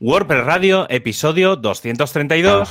WordPress Radio, episodio 232.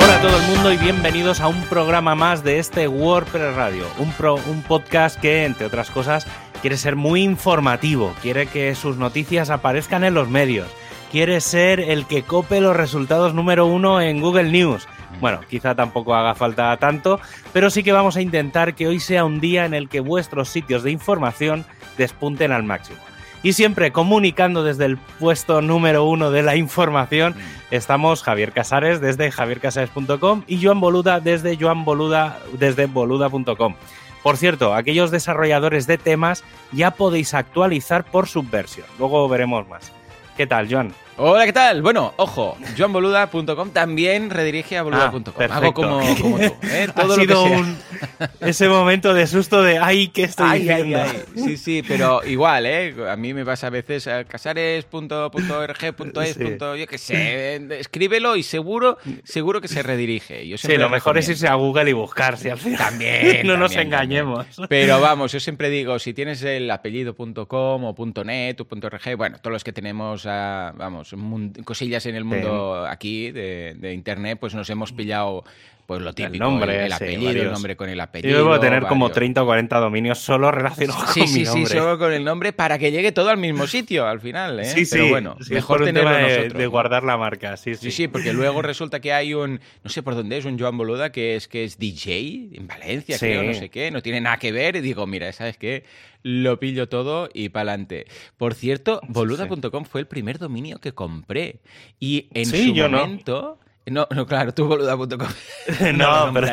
Hola a todo el mundo y bienvenidos a un programa más de este WordPress Radio, un, pro- un podcast que, entre otras cosas, quiere ser muy informativo, quiere que sus noticias aparezcan en los medios, quiere ser el que cope los resultados número uno en Google News. Bueno, quizá tampoco haga falta tanto, pero sí que vamos a intentar que hoy sea un día en el que vuestros sitios de información despunten al máximo. Y siempre comunicando desde el puesto número uno de la información, estamos Javier Casares desde javiercasares.com y Joan Boluda desde Joan Boluda desde boluda.com. Por cierto, aquellos desarrolladores de temas ya podéis actualizar por subversión. Luego veremos más. ¿Qué tal, Joan? Hola, ¿qué tal? Bueno, ojo, joanboluda.com también redirige a boluda.com. Ah. Hago como, como tú, ¿eh? Todo ha lo que sido sea. un- ese momento de susto de ¡ay, qué estoy Ay, ay, diciendo! ay. Sí, sí, pero igual, ¿eh? A mí me pasa a veces a casares.org.es. Sí. Yo qué sé, escríbelo y seguro, seguro que se redirige. Yo Sí, lo mejor es irse a Google y buscar, si al final. También. no nos engañemos. también. Pero vamos, yo siempre digo, si tienes el apellido.com o .net o .org, bueno, todos los que tenemos, vamos, cosillas en el mundo aquí de, de internet, pues nos hemos pillado pues lo típico, nombre, el, sí, apellido, el varios. nombre con el Yo apellido. debo tener como varios. 30 o 40 dominios solo relacionados Sí, con sí, mi sí, nombre. solo con el nombre para que llegue todo al mismo sitio al final, ¿eh? Sí, sí, Pero bueno, sí, mejor tenerlo de, nosotros. de ¿no? guardar la marca, sí, sí. Sí, sí, porque luego resulta que hay un, no sé por dónde es, un Joan Boluda que es que es DJ en Valencia, Sí. creo, no sé qué, no tiene nada que ver. Y digo, mira, ¿sabes qué? Lo pillo todo y pa'lante. Por cierto, boluda.com fue el primer dominio que compré. Y en Sí, su yo momento. No, no, claro, tú boluda.com. No, no, pero-.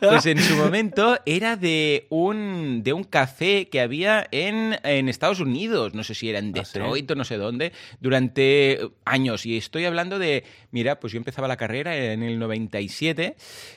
Pues en su momento era de un, de un café que había en, en Estados Unidos, no sé si era en ¿Ah, sí? Detroit o no sé dónde, durante años. Y estoy hablando de, mira, pues yo empezaba la carrera en el 97,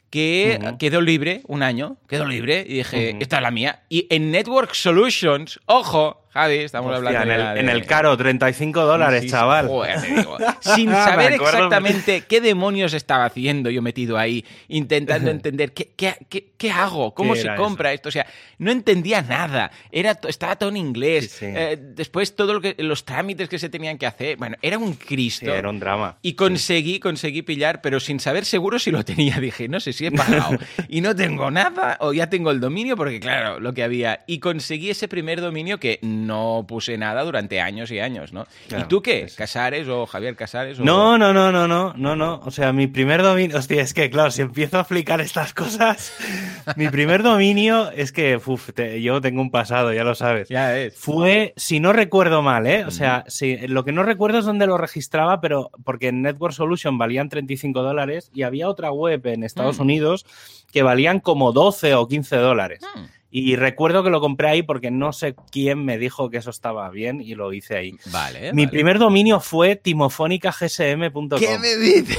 que Ujú. quedó libre un año, quedó libre, y dije, esta es la mía. Y en Network Solutions, ojo, Javi, estamos Hostia, hablando en, el, de- en el caro, 35 dólares, Sí, sí, chaval. joder, te digo. Sin saber exactamente qué demonios estaba haciendo yo metido ahí, intentando entender qué, qué, qué- qué hago, cómo ¿Qué se compra esto. O sea, no entendía nada. Era, estaba todo en inglés. Sí. Eh, después, todos lo que, los trámites que se tenían que hacer. Bueno, era un Cristo. era un drama. Y conseguí, conseguí pillar, pero sin saber seguro si lo tenía. Dije, no sé si he pagado y no tengo nada o ya tengo el dominio, porque claro, lo que había. Y conseguí ese primer dominio que no puse nada durante años y años, ¿no? Claro, ¿Y tú qué? eso. ¿Casares o Javier Casares? O... No, no, no, no, no, no, no. O sea, mi primer dominio. Hostia, es que claro, si empiezo a explicar estas cosas. mi primer dominio es que, uf, te- yo tengo un pasado, ya lo sabes. Ya es. Fue, si no recuerdo mal, ¿eh? O sea, sí, lo que no recuerdo es dónde lo registraba, pero porque en Network Solution valían 35 dólares y había otra web en Estados Mm. Unidos que valían como 12 o 15 dólares. Hmm. Y recuerdo que lo compré ahí porque no sé quién me dijo que eso estaba bien y lo hice ahí. Vale. Mi vale. primer dominio fue timofónicagsm.com. ¿Qué me dices?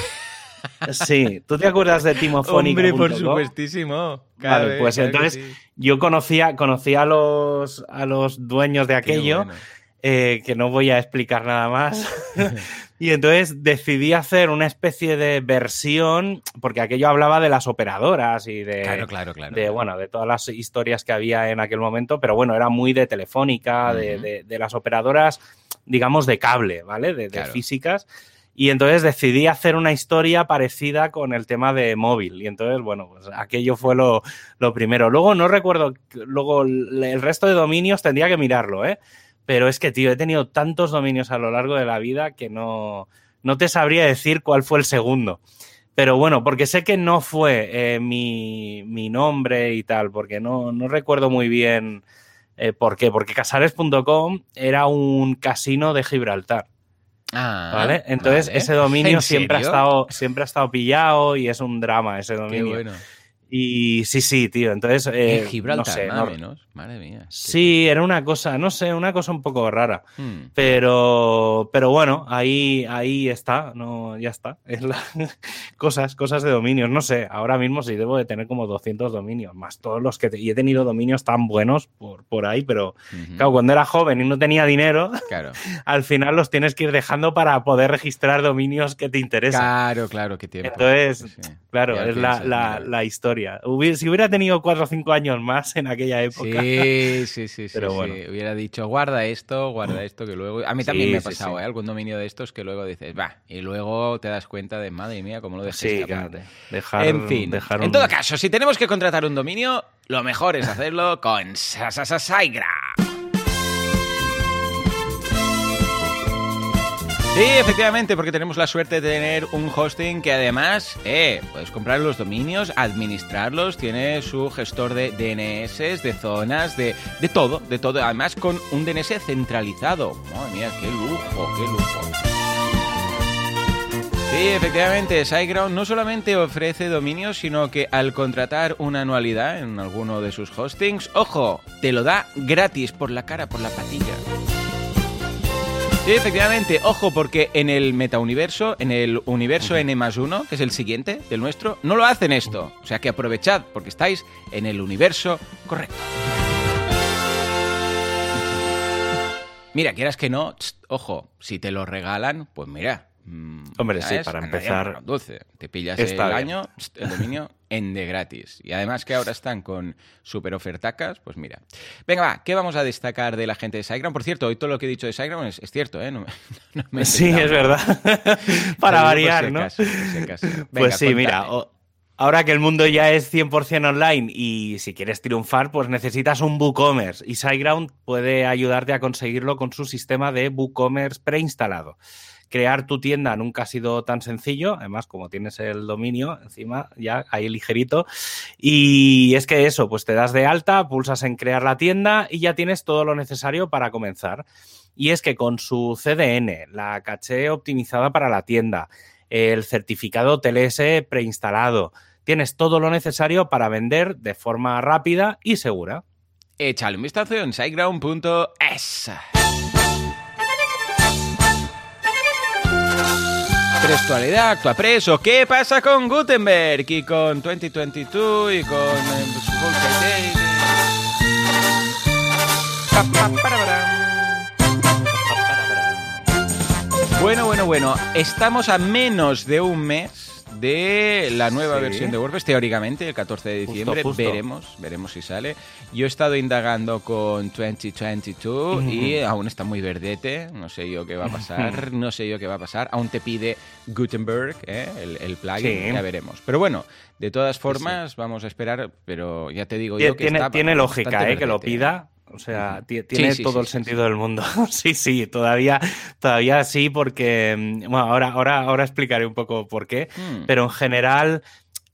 Sí, ¿tú te acuerdas de timofónica.com? Hombre, por supuestísimo. Claro, Vale, pues entonces sí. yo conocía, conocía a, los, a los dueños de aquello, bueno. eh, que no voy a explicar nada más. y entonces decidí hacer una especie de versión, porque aquello hablaba de las operadoras y de, Claro, claro, claro. de, bueno, de todas las historias que había en aquel momento, pero bueno, era muy de telefónica, de, de- de las operadoras, digamos, de cable, ¿vale? De, físicas. Y entonces decidí hacer una historia parecida con el tema de móvil. Y entonces, bueno, pues aquello fue lo, lo primero. Luego no recuerdo, luego el resto de dominios tendría que mirarlo, ¿eh? Pero es que, tío, he tenido tantos dominios a lo largo de la vida que no, no te sabría decir cuál fue el segundo. Pero bueno, porque sé que no fue eh, mi, mi nombre y tal, porque no, no recuerdo muy bien eh, por qué. Porque casares.com era un casino de Gibraltar, Ah, ¿vale? Entonces vale. ese dominio ¿En siempre ha, estado, siempre ha estado pillado y es un drama ese Qué dominio. bueno. Y sí, sí, tío. Entonces. Eh, Gibraltar, no sé, nada no- menos. Madre mía. Sí, era una cosa, no sé, una cosa un poco rara. Hmm. Pero, pero bueno, ahí, ahí está, no, ya está. Es la- cosas, cosas de dominios. No sé, ahora mismo sí debo de tener como 200 dominios, más todos los que... te- y he tenido dominios tan buenos por, por ahí, pero claro, cuando era joven y no tenía dinero, Claro. al final los tienes que ir dejando para poder registrar dominios que te interesan. Claro, claro, qué tiempo. Entonces, Sí. Claro, Ya es la, la historia. Hubiera- si hubiera tenido 4 o 5 años más en aquella época. Sí, sí, sí, sí, Pero sí. bueno. Hubiera dicho, guarda esto, guarda esto, que luego... A mí también Sí, me ha sí, pasado, sí. ¿eh? Algún dominio de estos que luego dices, va, y luego te das cuenta de, madre mía, cómo lo dejé Sí, escapar". claro. Dejar, En fin, dejar en todo caso, si tenemos que contratar un dominio, lo mejor es hacerlo con Sasasaigra. Sí, efectivamente, porque tenemos la suerte de tener un hosting que además, eh, puedes comprar los dominios, administrarlos, tiene su gestor de DNS, de zonas, de, de todo, de todo. Además, con un DNS centralizado. Madre mía, qué lujo, qué lujo. Sí, efectivamente, SiteGround no solamente ofrece dominios, sino que al contratar una anualidad en alguno de sus hostings, ojo, te lo da gratis por la cara, por la patilla. Sí, efectivamente, ojo, porque en el metauniverso, en el universo N más 1, que es el siguiente del nuestro, no lo hacen esto. O sea que aprovechad, porque estáis en el universo correcto. Mira, quieras que no, ojo, si te lo regalan, pues mira. Mm, Hombre, sí, para empezar. Te pillas el bien. año, el dominio en de gratis. Y además que ahora están con super ofertacas, pues mira. Venga, va, ¿qué vamos a destacar de la gente de SiteGround? Por cierto, hoy todo lo que he dicho de SiteGround es, es cierto, ¿eh? No, me- no me he Sí, es verdad. Para variar, ¿no? acaso. Venga, pues sí, mira, o- ahora que el mundo ya es 100% online y si quieres triunfar, pues necesitas un WooCommerce y SiteGround puede ayudarte a conseguirlo con su sistema de WooCommerce preinstalado. Crear tu tienda nunca ha sido tan sencillo, además como tienes el dominio encima ya ahí ligerito y es que eso, pues te das de alta, pulsas en crear la tienda y ya tienes todo lo necesario para comenzar. Y es que con su CDN, la caché optimizada para la tienda, el certificado TLS preinstalado. Tienes todo lo necesario para vender de forma rápida y segura. Échale un vistazo en siteground.es. Prestualidad, Actuapress o qué pasa con Gutenberg y con 2022 y con eh. Bueno, bueno, bueno. Estamos a menos de un mes de la nueva Sí. versión de WordPress, teóricamente, el 14 de diciembre. justo. Veremos, veremos si sale. Yo he estado indagando con 2022 y aún está muy verdete. No sé yo qué va a pasar. No sé yo qué va a pasar. Aún te pide Gutenberg, ¿eh? el, el plugin. Sí. Ya veremos. Pero bueno, de todas formas, vamos a esperar. Pero ya te digo yo Tiene, que tiene, está tiene bastante lógica, ¿eh? Que lo verdete. pida. O sea, tiene Sí, sí, todo sí, el sentido del mundo. sí, sí, todavía, todavía sí, porque. mm, Bueno, ahora, ahora, ahora explicaré un poco por qué. Hmm. Pero en general,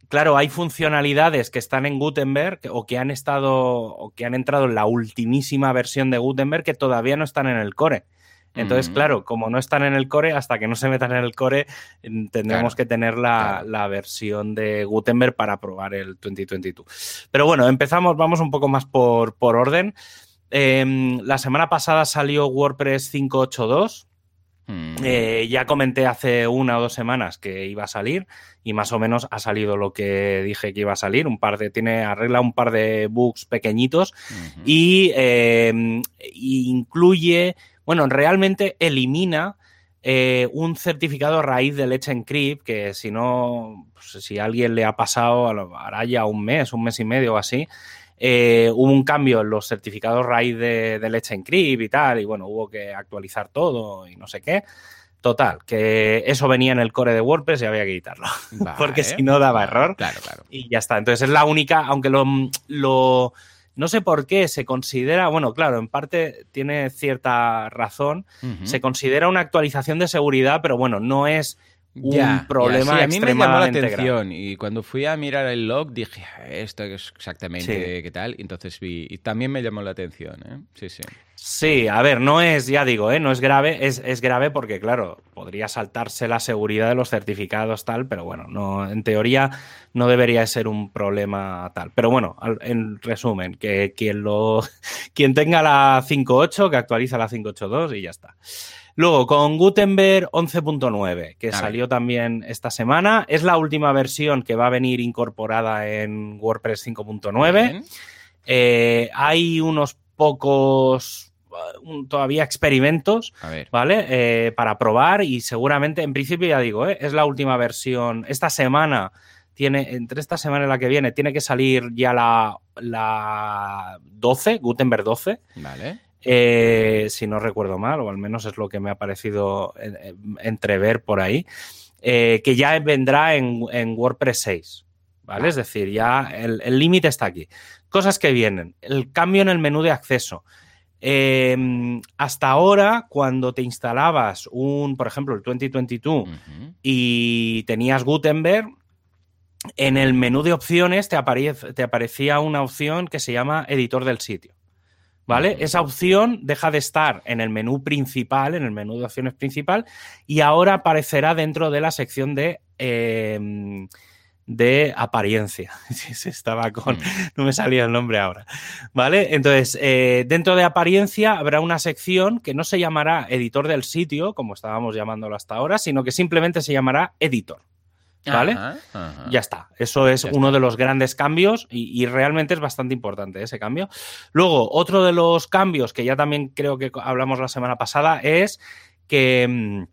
claro, hay funcionalidades que están en Gutenberg o que han estado o que han entrado en la ultimísima versión de Gutenberg que todavía no están en el core. Entonces, claro, como no están en el core, hasta que no se metan en el core, mm, tendremos Claro, que tener la, claro. la versión de Gutenberg para probar el 2022. Pero bueno, empezamos, vamos un poco más por, por orden. Em, la semana pasada salió WordPress 582. Hmm. Eh, ya comenté hace una o dos semanas que iba a salir y más o menos ha salido lo que dije que iba a salir. Un par de, tiene, arregla un par de bugs pequeñitos y eh, y incluye, bueno, realmente elimina eh, un certificado raíz de Let's Encrypt que si no, pues, si a alguien le ha pasado, hará ya un mes, un mes y medio o así, eh, hubo un cambio en los certificados raíz de, de Let's Encrypt y tal, y bueno, hubo que actualizar todo y no sé qué. Total, que eso venía en el core de WordPress y había que quitarlo. porque si no daba error. Claro, claro. Y ya está. Entonces es la única, aunque lo, lo no sé por qué se considera, bueno, claro, en parte tiene cierta razón, se considera una actualización de seguridad, pero bueno, no es un problema a mí me llamó la atención grave. y cuando fui a mirar el log dije esto es exactamente qué tal entonces vi y también me llamó la atención ¿eh? sí sí sí a ver no es ya digo ¿eh? no es grave es, es, grave porque claro podría saltarse la seguridad de los certificados tal pero bueno no en teoría no debería ser un problema tal pero bueno en resumen que quien lo quien tenga la 5.8 que actualiza la 5.8.2 y ya está Luego, con Gutenberg 11.9, que salió también esta semana. Es la última versión que va a venir incorporada en WordPress 5.9. Eh, hay unos pocos uh, todavía experimentos, ¿vale? Eh, para probar y seguramente, en principio ya digo, ¿eh? es la última versión. Esta semana tiene, entre esta semana y la que viene, tiene que salir ya la, la 12, Gutenberg 12. Vale. Eh, si no recuerdo mal, o al menos es lo que me ha parecido entrever por ahí, eh, que ya vendrá en, WordPress 6. ¿Vale? Es decir, ya el límite está aquí. Cosas que vienen. El cambio en el menú de acceso. Em, hasta ahora, cuando te instalabas un, por ejemplo, el 2022 y tenías Gutenberg, en el menú de opciones te, te aparecía una opción que se llama editor del sitio. ¿Vale? Esa opción deja de estar en el menú principal, en el menú de opciones principal, y ahora aparecerá dentro de la sección de, em, de apariencia. Estaba con. Mm. No me salía el nombre ahora. ¿Vale? Entonces, eh, dentro de apariencia habrá una sección que no se llamará editor del sitio, como estábamos llamándolo hasta ahora, sino que simplemente se llamará editor. ¿Vale? Ya está. Eso es uno de los grandes cambios y, realmente es bastante importante ese cambio. Luego, otro de los cambios que ya también creo que hablamos la semana pasada es que mm,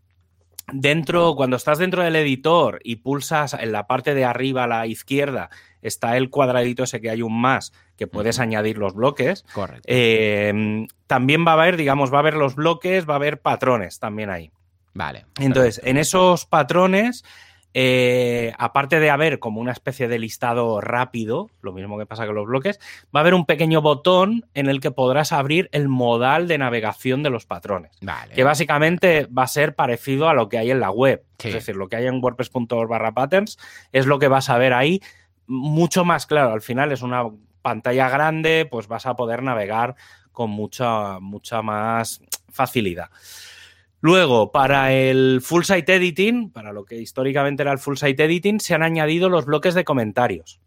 dentro, cuando estás dentro del editor y pulsas en la parte de arriba a la izquierda, está el cuadradito ese que hay un más que puedes añadir los bloques. Correcto. Eh, también va a haber, digamos, va a haber los bloques, va a haber patrones también ahí. Vale. Entonces, en esos patrones eh, aparte de haber como una especie de listado rápido, lo mismo que pasa con los bloques, va a haber un pequeño botón en el que podrás abrir el modal de navegación de los patrones. Que básicamente va a ser parecido a lo que hay en la web. Es decir, lo que hay en wordpress.org barra patterns es lo que vas a ver ahí. Mucho más claro, al final es una pantalla grande, pues vas a poder navegar con mucha, mucha más facilidad. Luego, para el full site editing, para lo que históricamente era el full site editing, se han añadido los bloques de comentarios.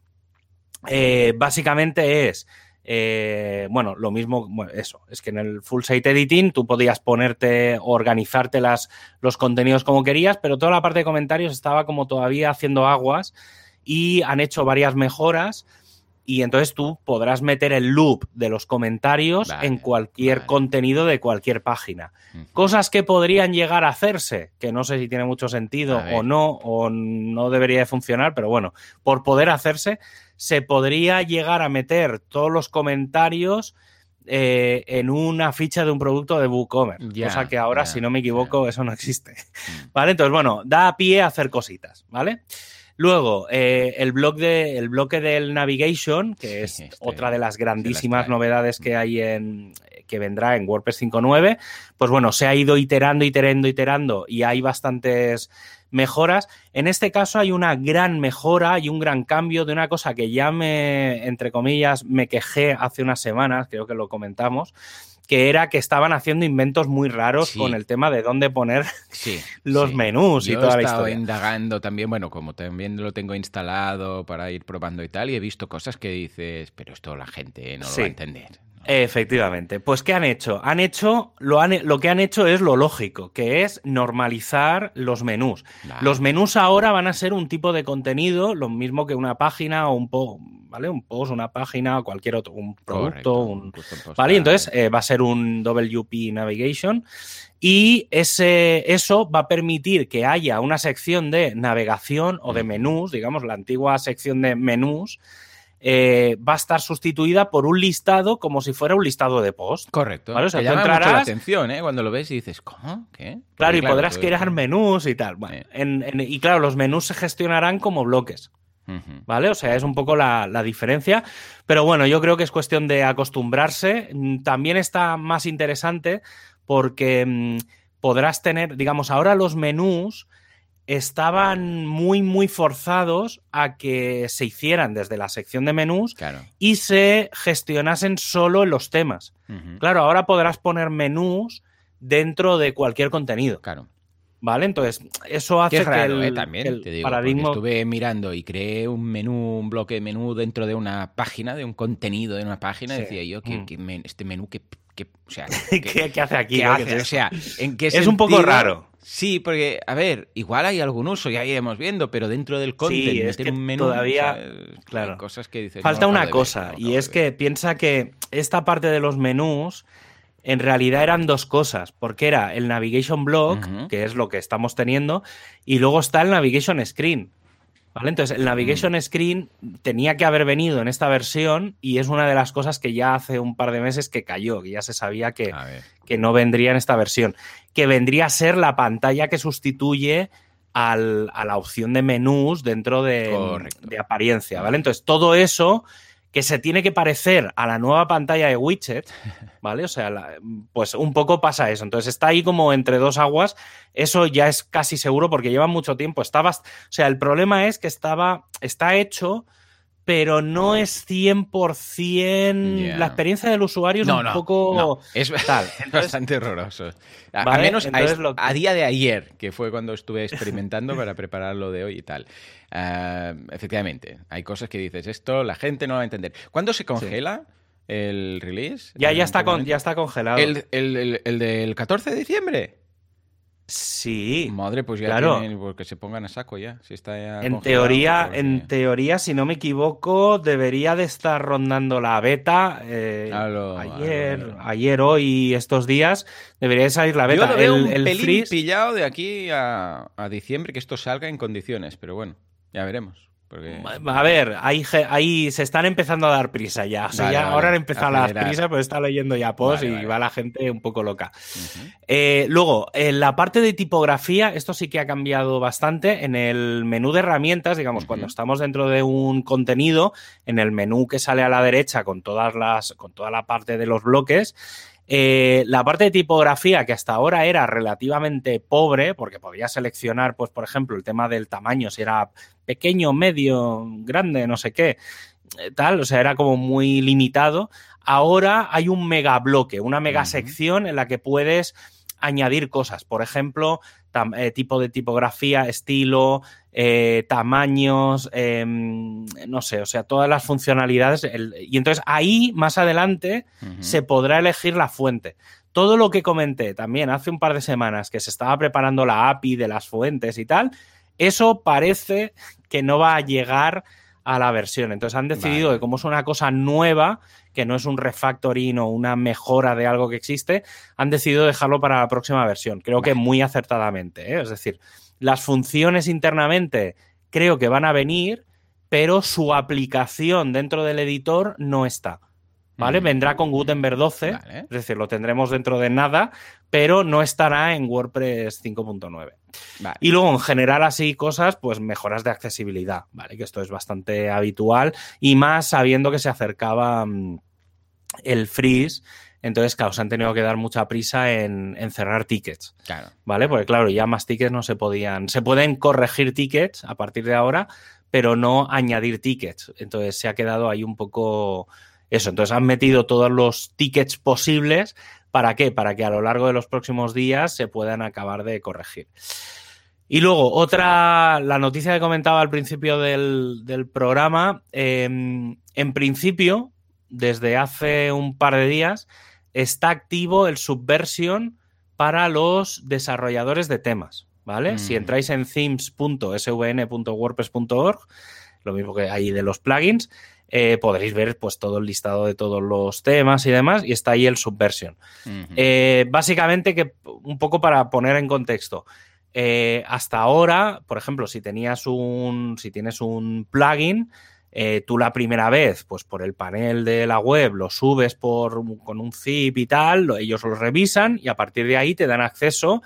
Eh, básicamente es, eh, bueno, lo mismo, eso, es que en el full site editing tú podías ponerte, organizarte las, los contenidos como querías, pero toda la parte de comentarios estaba como todavía haciendo aguas y han hecho varias mejoras y entonces tú podrás meter el loop de los comentarios en cualquier contenido de cualquier página. Cosas que podrían llegar a hacerse, que no sé si tiene mucho sentido o no, o no debería de funcionar, pero bueno, por poder hacerse, se podría llegar a meter todos los comentarios eh, en una ficha de un producto de WooCommerce. cosa que ahora, si no me equivoco, eso no existe. Mm. ¿Vale? Entonces, bueno, da pie a hacer cositas, ¿vale? Luego, eh, el, blog de, el bloque del navigation, que es este otra de las grandísimas novedades que hay en que vendrá en WordPress 5.9, pues bueno, se ha ido iterando, iterando, iterando y hay bastantes mejoras. En este caso hay una gran mejora y un gran cambio de una cosa que ya me, entre comillas, me quejé hace unas semanas, creo que lo comentamos, que era que estaban haciendo inventos muy raros con el tema de dónde poner los menús y toda la historia. indagando también, bueno, como también lo tengo instalado para ir probando y tal, y he visto cosas que dices, pero esto la gente no lo va a entender. Efectivamente. Pues, ¿qué han hecho? Han hecho, lo, han, lo que han hecho es lo lógico, que es normalizar los menús. Los menús ahora van a ser un tipo de contenido, lo mismo que una página o un post, ¿vale? Un post, una página o cualquier otro, un producto, un... ¿Vale? Entonces eh, va a ser un WP Navigation y ese, eso va a permitir que haya una sección de navegación o de menús, digamos, la antigua sección de menús, eh, va a estar sustituida por un listado como si fuera un listado de post. Correcto. ¿vale? O sea, llama mucho la atención ¿eh? cuando lo ves y dices, ¿cómo? ¿Qué? Claro, y podrás crear menús y tal. y claro, los menús se gestionarán como bloques. ¿Vale? O sea, es un poco la, diferencia. Pero bueno, yo creo que es cuestión de acostumbrarse. También está más interesante porque mm, podrás tener, digamos, ahora los menús estaban muy, muy forzados a que se hicieran desde la sección de menús Claro. y se gestionasen solo en los temas. Claro, ahora podrás poner menús dentro de cualquier contenido, Claro. ¿Vale? Entonces, eso hace Que es raro, que eh, el, también, el te digo, paradigma... estuve mirando y creé un menú, un bloque de menú dentro de una página, de un contenido de una página, Sí. decía yo que, Mm. que men- este menú que, que- o sea, ¿Qué, hace aquí? O sea, ¿en qué Es un poco raro. Sí, porque, a ver, igual hay algún uso, ya iremos viendo, pero dentro del content, es meter que un menú, todavía- o sea, hay claro. cosas que dices. Falta no una ver, cosa, no y es que piensa que esta parte de los menús en realidad eran dos cosas, porque era el Navigation Block, que es lo que estamos teniendo, y luego está el Navigation Screen. ¿Vale? Entonces, el Navigation Screen tenía que haber venido en esta versión y es una de las cosas que ya hace un par de meses que cayó, que ya se sabía que, que no vendría en esta versión, que vendría a ser la pantalla que sustituye al- a la opción de menús dentro de, de apariencia, ¿vale? Entonces, todo eso que se tiene que parecer a la nueva pantalla de widget, ¿vale? O sea, la- pues un poco pasa eso. Entonces está ahí como entre dos aguas. Eso ya es casi seguro porque lleva mucho tiempo. Estaba, o sea, el problema es que estaba, está hecho, pero no es 100%... Ya. La experiencia del usuario es No, un no, poco... no, es tal. Entonces- bastante horroroso. A, menos a, lo día de ayer, que fue cuando estuve experimentando para preparar lo de hoy y tal. Ah, efectivamente, hay cosas que dices, esto la gente no va a entender. ¿Cuándo se congela el release? Ya, ¿En ya, está con, ya está congelado. ¿El, el- el- el del 14 de diciembre? Sí. Madre, pues ya claro. tienen, porque se pongan a saco ya. Si está ya En teoría, pues, en teoría, si no me equivoco, debería de estar rondando la beta eh, lo- ayer, ayer, hoy, estos días, debería de salir la beta. Yo lo veo el un el pelín freeze- pillado de aquí a, a diciembre que esto salga en condiciones, pero bueno, ya veremos. Porque... A ver, ahí, se están empezando a dar prisa ya. O sea, Vale, ya vale. ahora han empezado las prisas, pero está leyendo ya post Vale, y va la gente un poco loca. Eh, luego, en la parte de tipografía, esto sí que ha cambiado bastante. En el menú de herramientas, digamos, cuando estamos dentro de un contenido, en el menú que sale a la derecha con todas las, con toda la parte de los bloques, eh, la parte de tipografía, que hasta ahora era relativamente pobre, porque podía seleccionar, pues, por ejemplo, el tema del tamaño, si era pequeño, medio, grande, no sé qué, eh, tal, o sea, era como muy limitado. Ahora hay un mega bloque, una mega sección en la que puedes añadir cosas. Por ejemplo, tam- eh, tipo de tipografía, estilo, eh, tamaños, em, no sé, o sea, todas las funcionalidades. el- y entonces ahí, más adelante, se podrá elegir la fuente. Todo lo que comenté también hace un par de semanas que se estaba preparando la API de las fuentes y tal, eso parece que no va a llegar a la versión. Entonces han decidido Vale. que como es una cosa nueva, que no es un refactoring o una mejora de algo que existe, han decidido dejarlo para la próxima versión. Creo que muy acertadamente. ¿eh? Es decir, las funciones internamente creo que van a venir, pero su aplicación dentro del editor no está. ¿Vale? Vendrá con Gutenberg 12, Vale. es decir, lo tendremos dentro de nada, pero no estará en WordPress 5.9. Vale. Y luego, en general, así cosas, pues mejoras de accesibilidad, ¿vale? Que esto es bastante habitual y más sabiendo que se acercaba mm, el freeze. Entonces, claro, se han tenido que dar mucha prisa en, en cerrar tickets, Claro. ¿vale? Porque, claro, ya más tickets no se podían. Se pueden corregir tickets a partir de ahora, pero no añadir tickets. Entonces, se ha quedado ahí un poco eso. Entonces, han metido todos los tickets posibles. ¿Para qué? Para que a lo largo de los próximos días se puedan acabar de corregir. Y luego, otra, la noticia que comentaba al principio del, del programa, eh, en principio, desde hace un par de días, está activo el Subversion para los desarrolladores de temas, ¿vale? Mm. Si entráis en themes.svn.wordpress.org, lo mismo que ahí de los plugins, eh, podréis ver pues todo el listado de todos los temas y demás, y está ahí el Subversion. Eh, básicamente, que un poco para poner en contexto. eh, hasta ahora, por ejemplo, si tenías un. Si tienes un plugin, eh, tú la primera vez, pues por el panel de la web, lo subes por, con un zip y tal, lo- ellos lo revisan y a partir de ahí te dan acceso.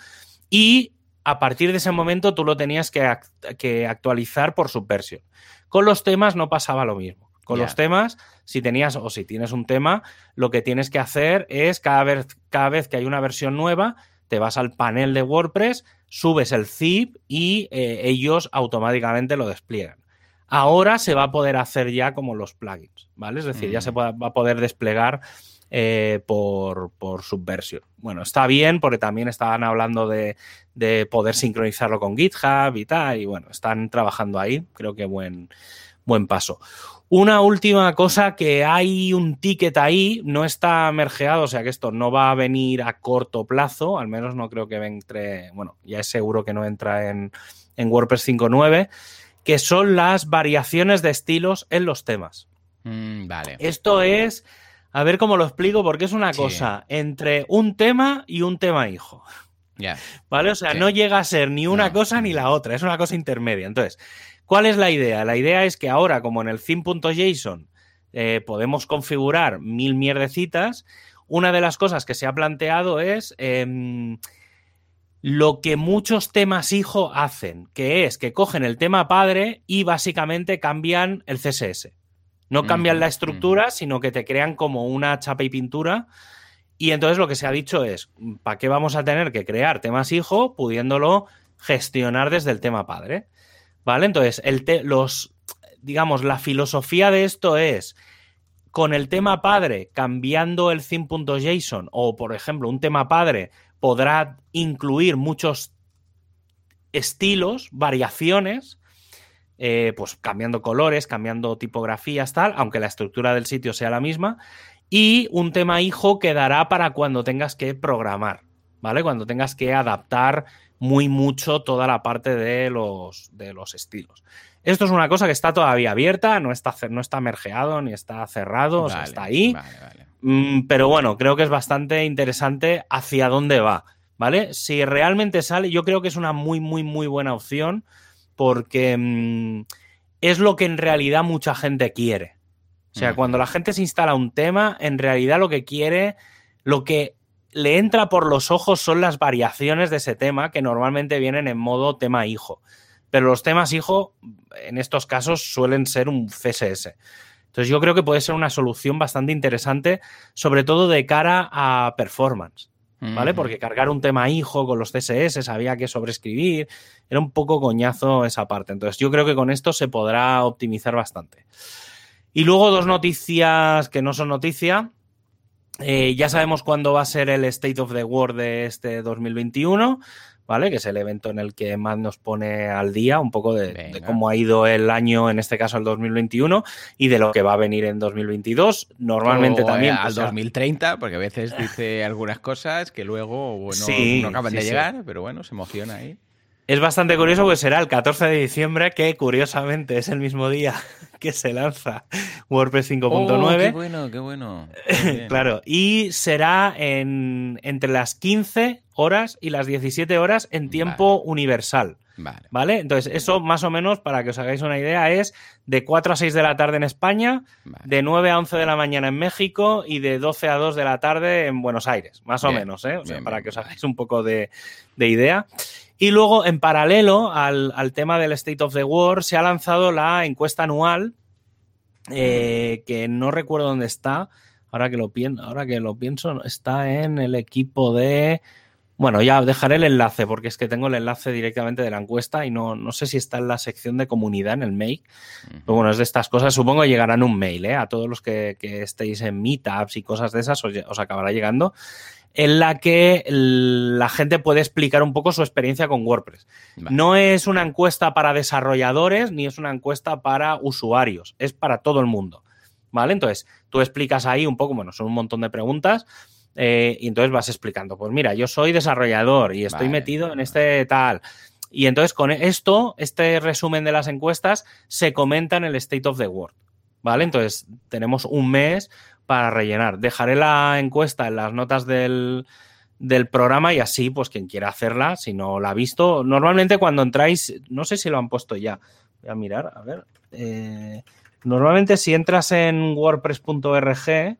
Y a partir de ese momento tú lo tenías que, act- que actualizar por Subversion. Con los temas no pasaba lo mismo. Con los temas, si tenías o si tienes un tema, lo que tienes que hacer es cada vez, cada vez que hay una versión nueva, te vas al panel de WordPress, subes el zip y eh, ellos automáticamente lo despliegan. Ahora se va a poder hacer ya como los plugins, ¿vale? Es decir, ya se Mm. va va a poder desplegar eh, por, por Subversion. Bueno, está bien porque también estaban hablando de, de poder sincronizarlo con GitHub y tal, y bueno, están trabajando ahí, creo que buen, buen paso. Una última cosa que hay un ticket ahí, no está mergeado, o sea que esto no va a venir a corto plazo, al menos no creo que entre, bueno, ya es seguro que no entra en, en WordPress 5.9, que son las variaciones de estilos en los temas. Mm, vale. Esto es, a ver cómo lo explico, porque es una Sí. cosa entre un tema y un tema hijo. Ya. ¿Vale? O sea, Sí. no llega a ser ni una No. cosa ni la otra, es una cosa intermedia. Entonces, ¿cuál es la idea? La idea es que ahora, como en el theme.json eh, podemos configurar mil mierdecitas, una de las cosas que se ha planteado es em, lo que muchos temas hijo hacen, que es que cogen el tema padre y básicamente cambian el CSS. No cambian la estructura, sino que te crean como una chapa y pintura. Y entonces lo que se ha dicho es, ¿para qué vamos a tener que crear temas hijo pudiéndolo gestionar desde el tema padre? ¿Vale? Entonces, el te- los, digamos, la filosofía de esto es con el tema padre cambiando el theme.json o, por ejemplo, un tema padre podrá incluir muchos estilos, variaciones, eh, pues cambiando colores, cambiando tipografías, tal, aunque la estructura del sitio sea la misma. Y un tema hijo quedará para cuando tengas que programar, ¿vale? Cuando tengas que adaptar muy mucho toda la parte de los, de los estilos. Esto es una cosa que está todavía abierta, no está, no está mergeado ni está cerrado, o sea, está ahí. Vale, vale. Mm, pero bueno, creo que es bastante interesante hacia dónde va, ¿vale? Si realmente sale, yo creo que es una muy, muy, muy buena opción porque mm, es lo que en realidad mucha gente quiere. O sea, Ujú. cuando la gente se instala un tema, en realidad lo que quiere, lo que le entra por los ojos son las variaciones de ese tema que normalmente vienen en modo tema hijo. Pero los temas hijo, en estos casos, suelen ser un CSS. Entonces yo creo que puede ser una solución bastante interesante, sobre todo de cara a performance, ¿vale? Porque cargar un tema hijo con los CSS, había que sobreescribir, era un poco coñazo esa parte. Entonces yo creo que con esto se podrá optimizar bastante. Y luego dos noticias que no son noticia. Eh, ya sabemos cuándo va a ser el State of the World de este 2021, ¿vale? Que es el evento en el que más nos pone al día un poco de, cómo ha ido el año, en este caso el 2021, y de lo que va a venir en 2022. Normalmente O, también. eh, al pues, ya- 2030, porque a veces dice algunas cosas que luego bueno, Sí, no acaban sí, de sí. llegar, pero bueno, se emociona ahí. Es bastante curioso porque será el 14 de diciembre, que curiosamente es el mismo día que se lanza WordPress 5.9. Oh, qué bueno, qué bueno. Qué. Claro, y será en, entre las 15 horas y las 17 horas en tiempo universal, Vale. ¿vale? Entonces, eso más o menos, para que os hagáis una idea, es de 4 a 6 de la tarde en España, vale. de 9 a 11 de la mañana en México y de 12 a 2 de la tarde en Buenos Aires, más o menos, ¿eh? O sea, bien, para que os hagáis un poco de, de idea. Y luego, en paralelo al, al tema del State of the World, se ha lanzado la encuesta anual, eh, que no recuerdo dónde está, ahora que, lo pienso, ahora que lo pienso, está en el equipo de... Bueno, ya dejaré el enlace porque es que tengo el enlace directamente de la encuesta y no, no sé si está en la sección de comunidad, en el mail. Pero bueno, es de estas cosas. Supongo que llegarán un mail, ¿eh? A todos los que, que estéis en meetups y cosas de esas, os, os acabará llegando. En la que la gente puede explicar un poco su experiencia con WordPress. Vale. No es una encuesta para desarrolladores ni es una encuesta para usuarios, es para todo el mundo. ¿Vale? Entonces, tú explicas ahí un poco, bueno, son un montón de preguntas. eh, y entonces vas explicando, pues mira, yo soy desarrollador y estoy Vale, metido en este tal. Y entonces con esto, este resumen de las encuestas se comenta en el State of the World. ¿Vale? Entonces tenemos un mes para rellenar. Dejaré la encuesta en las notas del, del programa y así, pues quien quiera hacerla, si no la ha visto, normalmente cuando entráis, no sé si lo han puesto ya, voy a mirar, a ver. eh, normalmente si entras en wordpress.org,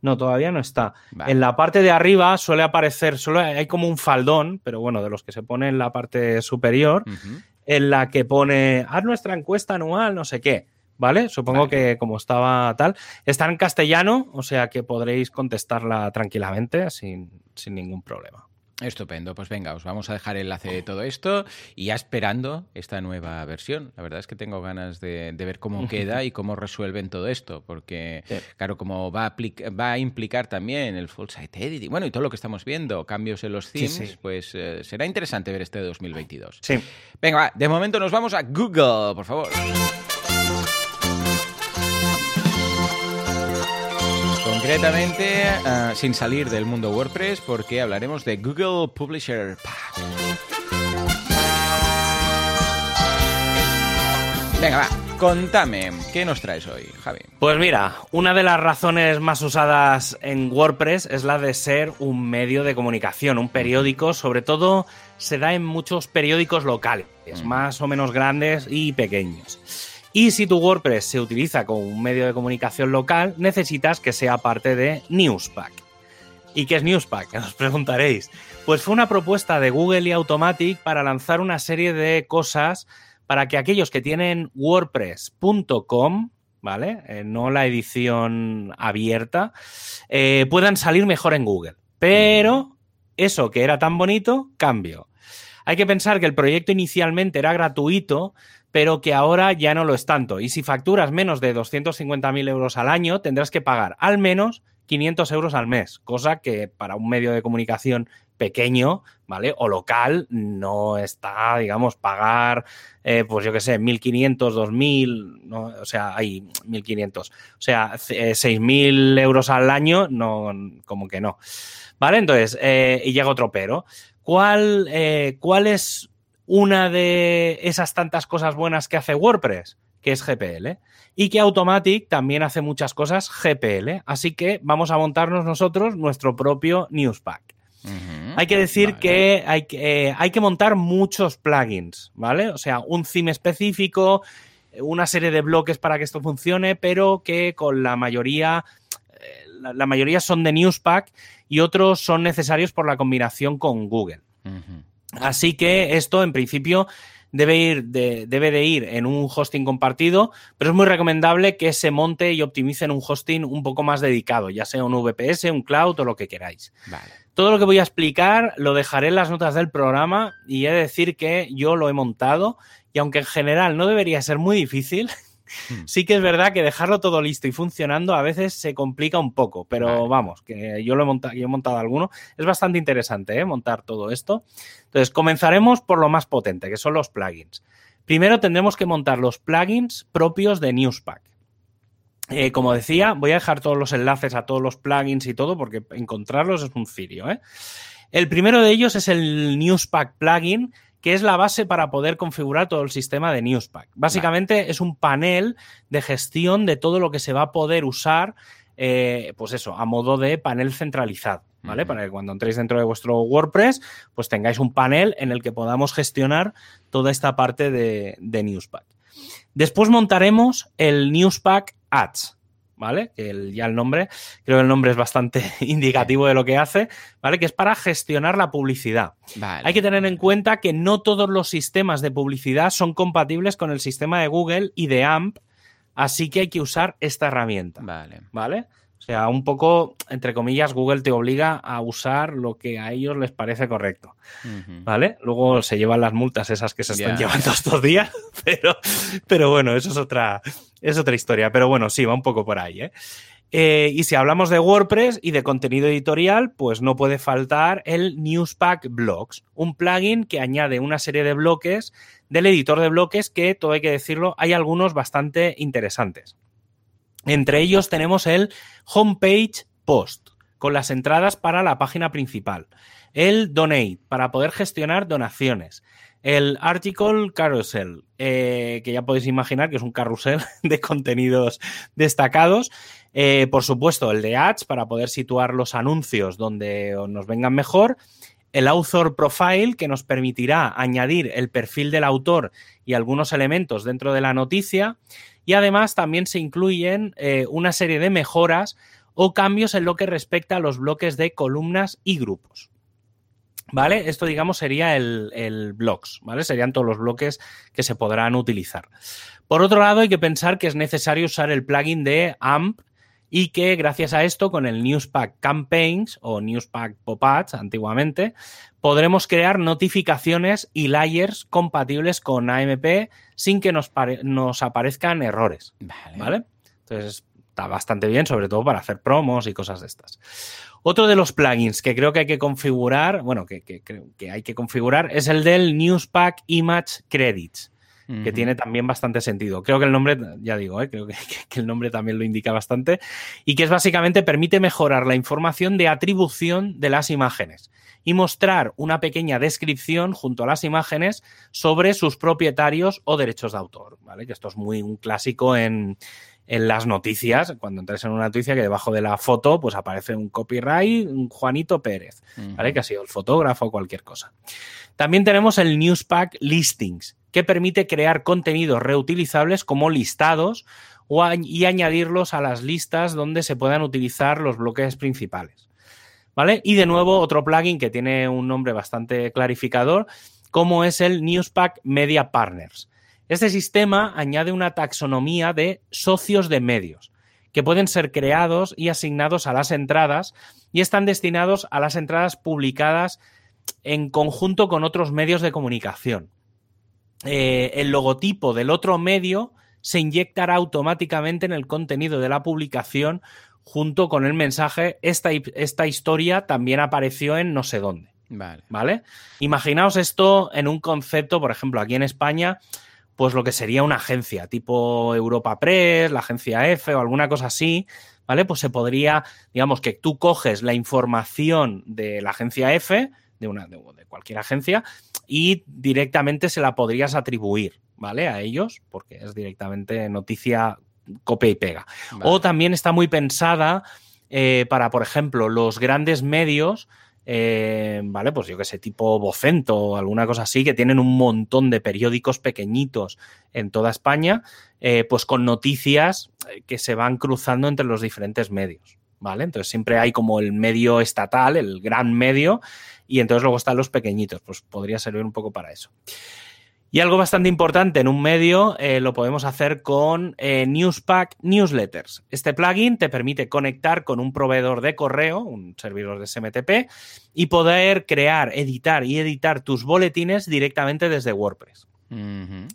no, todavía no está. Vale. En la parte de arriba suele aparecer, solo hay como un faldón, pero bueno, de los que se pone en la parte superior, en la que pone, haz nuestra encuesta anual, no sé qué. ¿Vale? Supongo Vale. que como estaba tal. Está en castellano, o sea que podréis contestarla tranquilamente sin, sin ningún problema. Estupendo, pues venga, os vamos a dejar el enlace de todo esto y ya esperando esta nueva versión. La verdad es que tengo ganas de, ver cómo queda y cómo resuelven todo esto, porque claro, como va a, va a implicar también el full site editing, bueno, y todo lo que estamos viendo, cambios en los themes, pues eh, será interesante ver este 2022. Sí. Venga, de momento nos vamos a Google, por favor. Concretamente, uh, sin salir del mundo WordPress, porque hablaremos de Google Publisher Pack. Venga, va, contame, ¿qué nos traes hoy, Javi? Pues mira, una de las razones más usadas en WordPress es la de ser un medio de comunicación, un periódico, sobre todo se da en muchos periódicos locales, mm. más o menos grandes y pequeños. Y si tu WordPress se utiliza como un medio de comunicación local, necesitas que sea parte de Newspack. ¿Y qué es Newspack? Os preguntaréis. Pues fue una propuesta de Google y Automatic para lanzar una serie de cosas para que aquellos que tienen WordPress.com, ¿vale? Eh, no la edición abierta, eh, puedan salir mejor en Google. Pero eso que era tan bonito, cambio. Hay que pensar que el proyecto inicialmente era gratuito, pero que ahora ya no lo es tanto. Y si facturas menos de 250.000 euros al año, tendrás que pagar al menos 500 euros al mes, cosa que para un medio de comunicación pequeño, ¿vale? O local, no está, digamos, pagar, eh, pues yo qué sé, 1.500, 2.000, ¿no? o sea, hay 1.500, o sea, 6.000 eh, euros al año, no, como que no. ¿Vale? Entonces, eh, y llega otro pero. ¿Cuál, ¿Cuál es una de esas tantas cosas buenas que hace WordPress, que es GPL. Y que Automatic también hace muchas cosas GPL. Así que vamos a montarnos nosotros nuestro propio Newspack. hay que decir que, hay, eh, hay que montar muchos plugins, ¿vale? O sea, un theme específico, una serie de bloques para que esto funcione, pero que con la mayoría, la, mayoría son de Newspack y otros son necesarios por la combinación con Google. Así que esto, en principio, debe, ir de, debe de ir en un hosting compartido, pero es muy recomendable que se monte y optimice en un hosting un poco más dedicado, ya sea un VPS, un cloud o lo que queráis. Todo lo que voy a explicar lo dejaré en las notas del programa y he de decir que yo lo he montado y aunque en general no debería ser muy difícil. Sí que es verdad que dejarlo todo listo y funcionando a veces se complica un poco, pero vamos, que yo lo he montado, yo he montado alguno. Es bastante interesante ¿eh? montar todo esto. Entonces, comenzaremos por lo más potente, que son los plugins. Primero tendremos que montar los plugins propios de Newspack. Eh, como decía, voy a dejar todos los enlaces a todos los plugins y todo, porque encontrarlos es un cirio. ¿eh? El primero de ellos es el Newspack plugin, que es la base para poder configurar todo el sistema de Newspack. Básicamente es un panel de gestión de todo lo que se va a poder usar, eh, pues eso, a modo de panel centralizado. ¿Vale? Para que cuando entréis dentro de vuestro WordPress, pues tengáis un panel en el que podamos gestionar toda esta parte de, de Newspack. Después montaremos el Newspack Ads. ¿Vale? Que ya el nombre, creo que el nombre es bastante indicativo de lo que hace, ¿vale? Que es para gestionar la publicidad. Hay que tener en cuenta que no todos los sistemas de publicidad son compatibles con el sistema de Google y de AMP, así que hay que usar esta herramienta. Vale. ¿Vale? O sea, un poco, entre comillas, Google te obliga a usar lo que a ellos les parece correcto. ¿Vale? Luego se llevan las multas esas que se están llevando estos días, pero, pero bueno, eso es otra, es otra historia. Pero bueno, sí, va un poco por ahí, ¿eh? Eh, y si hablamos de WordPress y de contenido editorial, pues no puede faltar el Newspack Blocks, un plugin que añade una serie de bloques del editor de bloques que, todo hay que decirlo, hay algunos bastante interesantes. Entre ellos tenemos el Homepage Post, con las entradas para la página principal, el Donate, para poder gestionar donaciones, el Article Carousel, eh, que ya podéis imaginar que es un carrusel de contenidos destacados. Eh, por supuesto, el de Ads, para poder situar los anuncios donde nos vengan mejor. El Author Profile, que nos permitirá añadir el perfil del autor y algunos elementos dentro de la noticia. Y además también se incluyen eh, una serie de mejoras o cambios en lo que respecta a los bloques de columnas y grupos. ¿Vale? Esto, digamos, sería el, el blocks, ¿vale? Serían todos los bloques que se podrán utilizar. Por otro lado, hay que pensar que es necesario usar el plugin de AMP y que gracias a esto, con el Newspack Campaigns o Newspack Pop-Ads antiguamente, podremos crear notificaciones y layers compatibles con AMP sin que nos, nos aparezcan errores. Vale. Entonces está bastante bien, sobre todo para hacer promos y cosas de estas. Otro de los plugins que creo que hay que configurar, bueno, que, que hay que configurar, es el del Newspack Image Credits que tiene también bastante sentido. Creo que el nombre, ya digo, ¿eh? creo que, el nombre también lo indica bastante, y que es básicamente permite mejorar la información de atribución de las imágenes y mostrar una pequeña descripción junto a las imágenes sobre sus propietarios o derechos de autor, ¿vale? Que esto es muy un clásico en, las noticias, cuando entras en una noticia que debajo de la foto pues aparece un copyright, un Juanito Pérez, ¿vale? Que ha sido el fotógrafo o cualquier cosa. También tenemos el Newspack Listings, que permite crear contenidos reutilizables como listados y añadirlos a las listas donde se puedan utilizar los bloques principales. ¿Vale? Y de nuevo, otro plugin que tiene un nombre bastante clarificador, como es el Newspack Media Partners. Este sistema añade una taxonomía de socios de medios, que pueden ser creados y asignados a las entradas y están destinados a las entradas publicadas en conjunto con otros medios de comunicación. Eh, el logotipo del otro medio se inyectará automáticamente en el contenido de la publicación junto con el mensaje, esta, esta historia también apareció en no sé dónde. Vale. ¿Vale? Imaginaos esto en un concepto, por ejemplo, aquí en España, pues lo que sería una agencia, tipo Europa Press, la agencia F o alguna cosa así, ¿vale? Pues se podría, digamos, que tú coges la información de la agencia F, de, una, de, cualquier agencia, y directamente se la podrías atribuir, ¿vale? A ellos, porque es directamente noticia copia y pega. O también está muy pensada eh, para, por ejemplo, los grandes medios, eh, ¿vale? Pues yo que sé, tipo Vocento o alguna cosa así, que tienen un montón de periódicos pequeñitos en toda España, eh, pues con noticias que se van cruzando entre los diferentes medios. ¿Vale? Entonces siempre hay como el medio estatal, el gran medio, y entonces luego están los pequeñitos, pues podría servir un poco para eso. Y algo bastante importante en un medio eh, lo podemos hacer con eh, Newspack Newsletters. Este plugin te permite conectar con un proveedor de correo, un servidor de SMTP, y poder crear, editar y editar tus boletines directamente desde WordPress.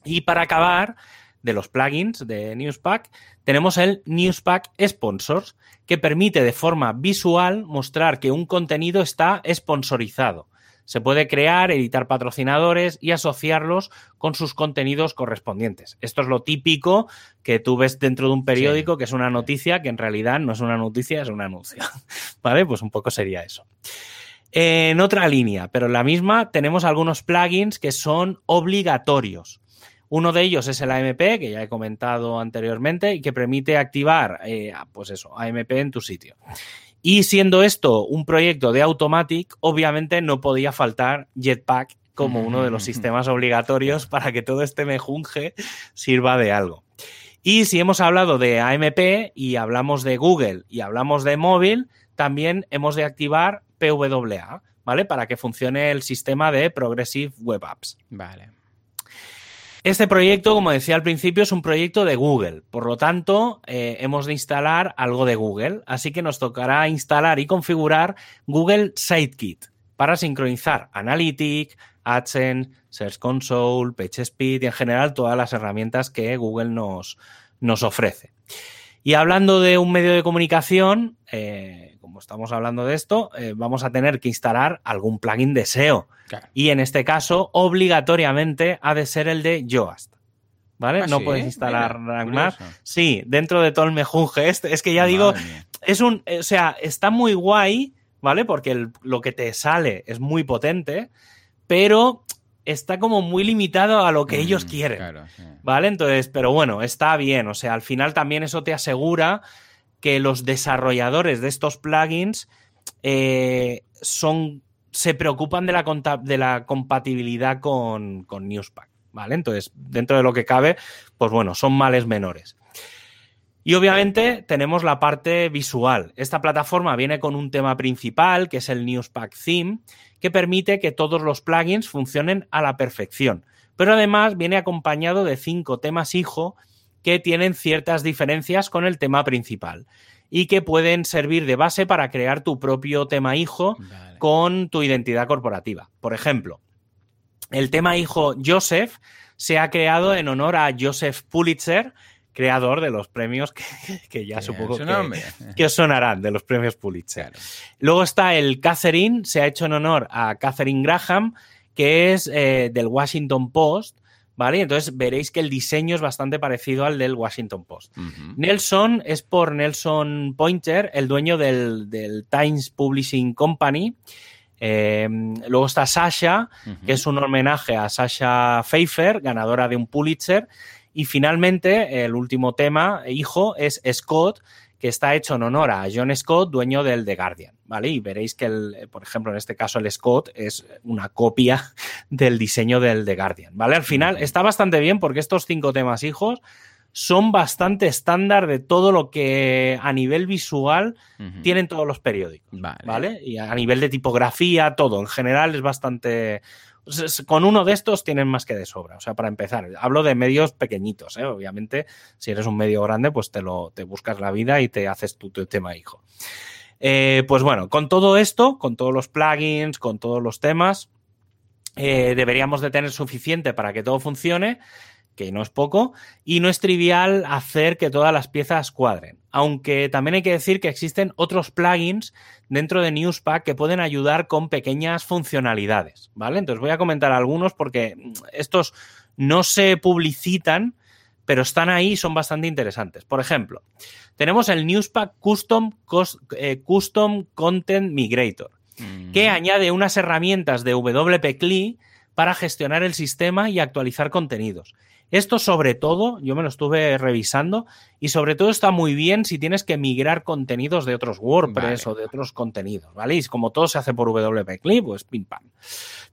Y para acabar, de los plugins de Newspack, tenemos el Newspack Sponsors, que permite de forma visual mostrar que un contenido está sponsorizado. Se puede crear, editar patrocinadores y asociarlos con sus contenidos correspondientes. Esto es lo típico que tú ves dentro de un periódico, que es una noticia, que en realidad no es una noticia, es un anuncio. ¿Vale? Pues un poco sería eso. En otra línea, pero en la misma, tenemos algunos plugins que son obligatorios. Uno de ellos es el AMP, que ya he comentado anteriormente, y que permite activar, eh, pues eso, AMP en tu sitio. Y siendo esto un proyecto de Automatic, obviamente no podía faltar Jetpack como uno de los sistemas obligatorios para que todo este mejunje sirva de algo. Y si hemos hablado de AMP y hablamos de Google y hablamos de móvil, también hemos de activar PWA, ¿vale? Para que funcione el sistema de Progressive Web Apps. Vale. Este proyecto, como decía al principio, es un proyecto de Google. Por lo tanto, eh, hemos de instalar algo de Google. Así que nos tocará instalar y configurar Google Sitekit para sincronizar Analytics, AdSense, Search Console, PageSpeed y en general todas las herramientas que Google nos, nos ofrece. Y hablando de un medio de comunicación, eh, como estamos hablando de esto, eh, vamos a tener que instalar algún plugin de SEO. Y en este caso, obligatoriamente ha de ser el de Yoast. ¿Vale? Ah, no puedes instalar más. Sí, dentro de todo el mejunje este. Es que ya digo, es un. O sea, está muy guay, ¿vale? Porque lo que te sale es muy potente, pero está como muy limitado a lo que ellos mm, quieren. ¿Vale? Entonces, pero bueno, está bien. O sea, al final también eso te asegura que los desarrolladores de estos plugins eh, son, se preocupan de la, de la compatibilidad con, con Newspack. ¿Vale? Entonces, dentro de lo que cabe, pues bueno, son males menores. Y obviamente tenemos la parte visual. Esta plataforma viene con un tema principal, que es el Newspack Theme, que permite que todos los plugins funcionen a la perfección. Pero además viene acompañado de cinco temas hijo que tienen ciertas diferencias con el tema principal. y que pueden servir de base para crear tu propio tema hijo con tu identidad corporativa. Por ejemplo, el tema hijo Joseph se ha creado en honor a Joseph Pulitzer, creador de los premios que, ya supongo que, os sonarán, de los premios Pulitzer. Luego está el Catherine, se ha hecho en honor a Catherine Graham, que es eh, del Washington Post, ¿vale? Entonces veréis que el diseño es bastante parecido al del Washington Post. Nelson es por Nelson Pointer, el dueño del, Times Publishing Company. Eh, luego está Sasha, que es un homenaje a Sasha Pfeiffer, ganadora de un Pulitzer. Y finalmente, el último tema, hijo, es Scott, que está hecho en honor a John Scott, dueño del The Guardian, ¿vale? Y veréis que, el, por ejemplo, en este caso el Scott es una copia del diseño del The Guardian, ¿vale? Al final está bastante bien porque estos cinco temas hijos son bastante estándar de todo lo que a nivel visual tienen todos los periódicos, vale. Y a nivel de tipografía, todo, en general es bastante, con uno de estos tienen más que de sobra. O sea, para empezar, hablo de medios pequeñitos, ¿eh? obviamente. Si eres un medio grande, pues te lo te buscas la vida y te haces tu, tema hijo. Eh, pues bueno, con todo esto, con todos los plugins, con todos los temas, eh, deberíamos de tener suficiente para que todo funcione que no es poco, y no es trivial hacer que todas las piezas cuadren. Aunque también hay que decir que existen otros plugins dentro de Newspack que pueden ayudar con pequeñas funcionalidades, ¿vale? Entonces voy a comentar algunos porque estos no se publicitan, pero están ahí y son bastante interesantes. Por ejemplo, tenemos el Newspack Custom, eh, Custom Content Migrator, que añade unas herramientas de WP CLI para gestionar el sistema y actualizar contenidos. Esto sobre todo, yo me lo estuve revisando y sobre todo está muy bien si tienes que migrar contenidos de otros WordPress o de otros contenidos, ¿vale? Y como todo se hace por WP Clip, pues pim pam.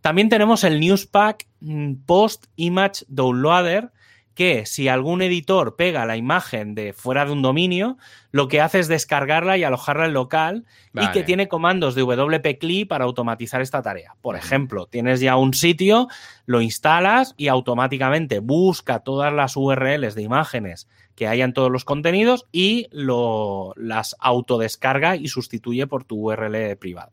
También tenemos el Newspack mm, Post Image Downloader, que si algún editor pega la imagen de fuera de un dominio, lo que hace es descargarla y alojarla en local y que tiene comandos de WP para automatizar esta tarea. Por ejemplo, tienes ya un sitio, lo instalas y automáticamente busca todas las URLs de imágenes que hayan todos los contenidos y lo, las autodescarga y sustituye por tu URL privada.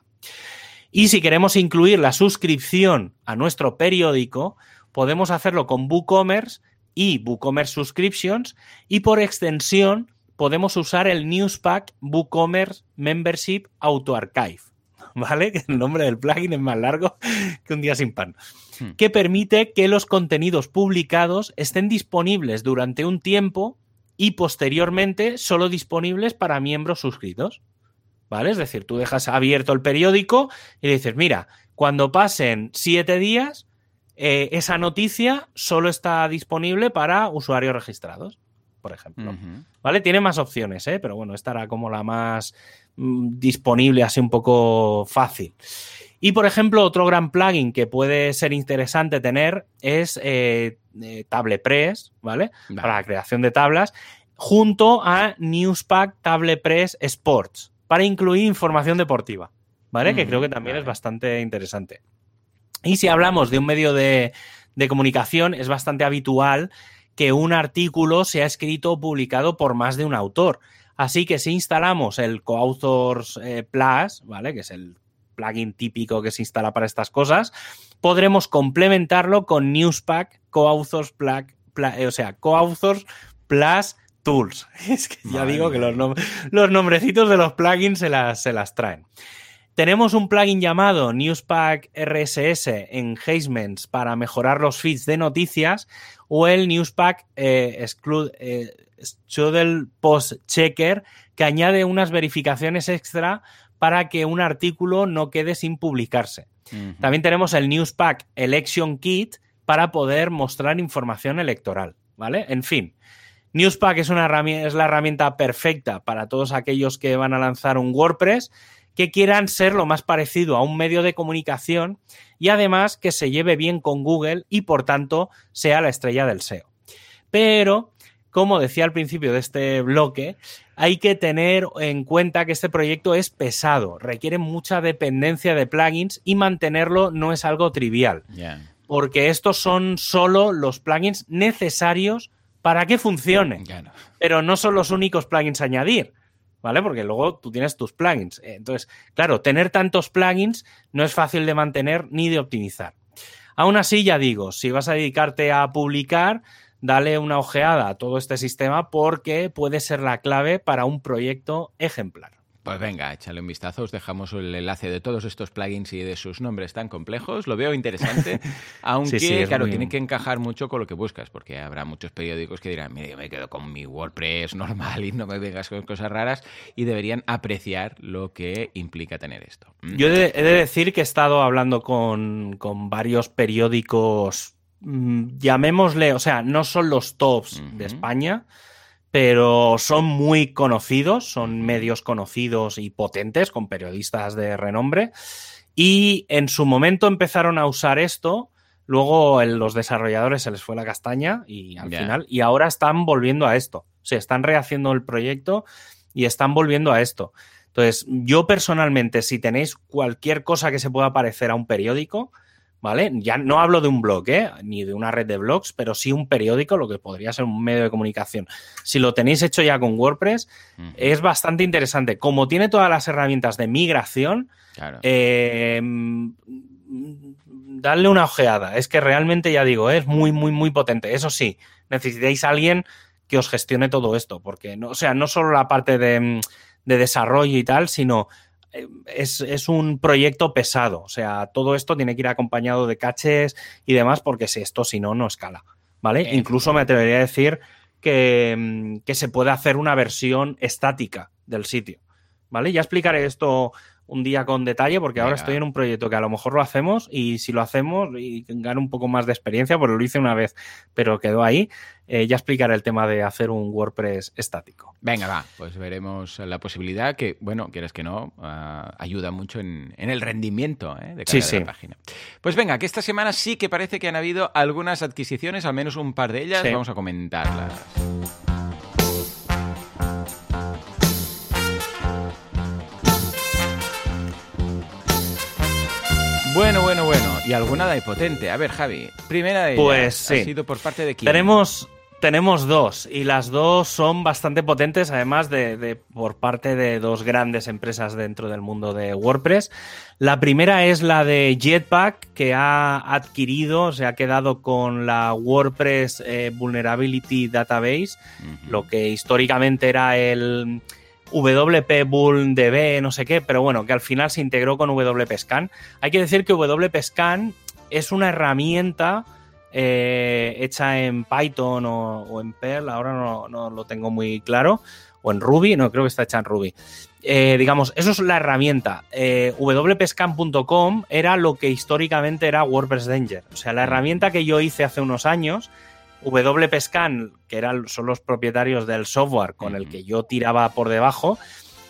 Y si queremos incluir la suscripción a nuestro periódico, podemos hacerlo con WooCommerce y WooCommerce Subscriptions y por extensión podemos usar el Newspack WooCommerce Membership Auto Archive. ¿Vale? Que el nombre del plugin es más largo que un día sin pan. Hmm. Que permite que los contenidos publicados estén disponibles durante un tiempo y posteriormente solo disponibles para miembros suscritos. ¿Vale? Es decir, tú dejas abierto el periódico y le dices, mira, cuando pasen siete días, eh, esa noticia solo está disponible para usuarios registrados, por ejemplo. ¿Vale? Tiene más opciones, ¿eh? pero bueno, esta era como la más mm, disponible, así un poco fácil. Y por ejemplo, otro gran plugin que puede ser interesante tener es eh, eh TablePress, ¿vale? Para la creación de tablas, junto a Newspack TablePress Sports, para incluir información deportiva, ¿vale? que creo que también es bastante interesante. Y si hablamos de un medio de, comunicación, es bastante habitual que un artículo sea escrito o publicado por más de un autor. Así que si instalamos el Coauthors eh, Plus, ¿vale? Que es el plugin típico que se instala para estas cosas, podremos complementarlo con Newspack Coauthors Plus, eh, o sea, Coauthors Plus Tools. Es que ya digo que los, los, nombrecitos de los plugins se las, se las traen. Tenemos un plugin llamado Newspack RSS en Hazements para mejorar los feeds de noticias o el Newspack eh, eh Post Checker que añade unas verificaciones extra para que un artículo no quede sin publicarse. También tenemos el Newspack Election Kit para poder mostrar información electoral, ¿vale? En fin, Newspack es, una es la herramienta perfecta para todos aquellos que van a lanzar un WordPress que quieran ser lo más parecido a un medio de comunicación y además que se lleve bien con Google y por tanto sea la estrella del SEO. Pero, como decía al principio de este bloque, hay que tener en cuenta que este proyecto es pesado, requiere mucha dependencia de plugins y mantenerlo no es algo trivial. Porque estos son solo los plugins necesarios para que funcione. Pero no son los únicos plugins a añadir ¿vale? Porque luego tú tienes tus plugins. Entonces, claro, tener tantos plugins no es fácil de mantener ni de optimizar. Aún así, ya digo, si vas a dedicarte a publicar, dale una ojeada a todo este sistema porque puede ser la clave para un proyecto ejemplar. Pues venga, échale un vistazo. Os dejamos el enlace de todos estos plugins y de sus nombres tan complejos. Lo veo interesante, aunque, claro, tiene que encajar mucho con lo que buscas, porque habrá muchos periódicos que dirán, mira, yo me quedo con mi WordPress normal y no me vengas con cosas raras, y deberían apreciar lo que implica tener esto. ¿Mm? Yo he de, decir que he estado hablando con, con varios periódicos, mm, llamémosle, o sea, no son los tops de España, pero son muy conocidos, son medios conocidos y potentes, con periodistas de renombre. Y en su momento empezaron a usar esto, luego los desarrolladores se les fue la castaña y al final, y ahora están volviendo a esto. O sea, están rehaciendo el proyecto y están volviendo a esto. Entonces, yo personalmente, si tenéis cualquier cosa que se pueda parecer a un periódico, ¿vale? Ya no hablo de un blog, ¿eh? Ni de una red de blogs, pero sí un periódico, lo que podría ser un medio de comunicación. Si lo tenéis hecho ya con WordPress, es bastante interesante. Como tiene todas las herramientas de migración, eh, darle una ojeada. Es que realmente, ya digo, es muy, muy, muy potente. Eso sí, necesitáis a alguien que os gestione todo esto, porque, no, o sea, no solo la parte de, de desarrollo y tal, sino eh, es, un proyecto pesado. O sea, todo esto tiene que ir acompañado de caches y demás, porque si esto, si no, no escala. ¿Vale? Incluso me atrevería a decir que, mm, que, se puede hacer una versión estática del sitio. ¿Vale? Ya explicaré esto un día con detalle, porque ahora estoy en un proyecto que a lo mejor lo hacemos y si lo hacemos y gano un poco más de experiencia, pues lo hice una vez, pero quedó ahí. Eh, ya explicaré el tema de hacer un WordPress estático. Venga, va, pues veremos la posibilidad que, bueno, quieres que no, ah, ayuda mucho en, el rendimiento ¿eh? de cada página. Pues venga, que esta semana sí que parece que han habido algunas adquisiciones, al menos un par de ellas, vamos a comentarlas. Bueno. Y alguna de potente. A ver, Javi, primera de ellas pues, ha sido por parte de quién? Tenemos, tenemos dos y las dos son bastante potentes, además de, por parte de dos grandes empresas dentro del mundo de WordPress. La primera es la de Jetpack, que ha adquirido, se ha quedado con la WordPress eh, Vulnerability Database, lo que históricamente era el WP Bull DB, no sé qué, pero bueno, que al final se integró con WP Scan. Hay que decir que WP Scan es una herramienta eh, hecha en Python o, en Perl, ahora no, lo tengo muy claro, o en Ruby, no creo que está hecha en Ruby. Eh, digamos, eso es la herramienta. Eh, wpscan.com era lo que históricamente era WordPress Danger. O sea, la herramienta que yo hice hace unos años WPScan, que eran, son los propietarios del software con el que yo tiraba por debajo,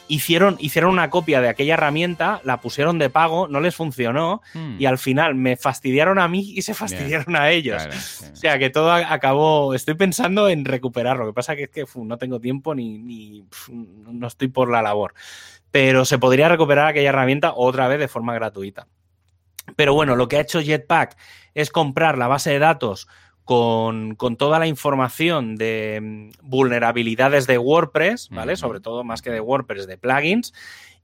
hicieron, hicieron una copia de aquella herramienta, la pusieron de pago, no les funcionó hmm. y al final me fastidiaron a mí y se fastidiaron a ellos. O sea que todo acabó, estoy pensando en recuperarlo, lo que pasa que es que no tengo tiempo ni, no estoy por la labor. Pero se podría recuperar aquella herramienta otra vez de forma gratuita. Pero bueno, lo que ha hecho Jetpack es comprar la base de datos con, toda la información de mm, vulnerabilidades de WordPress, ¿vale? Sobre todo más que de WordPress, de plugins.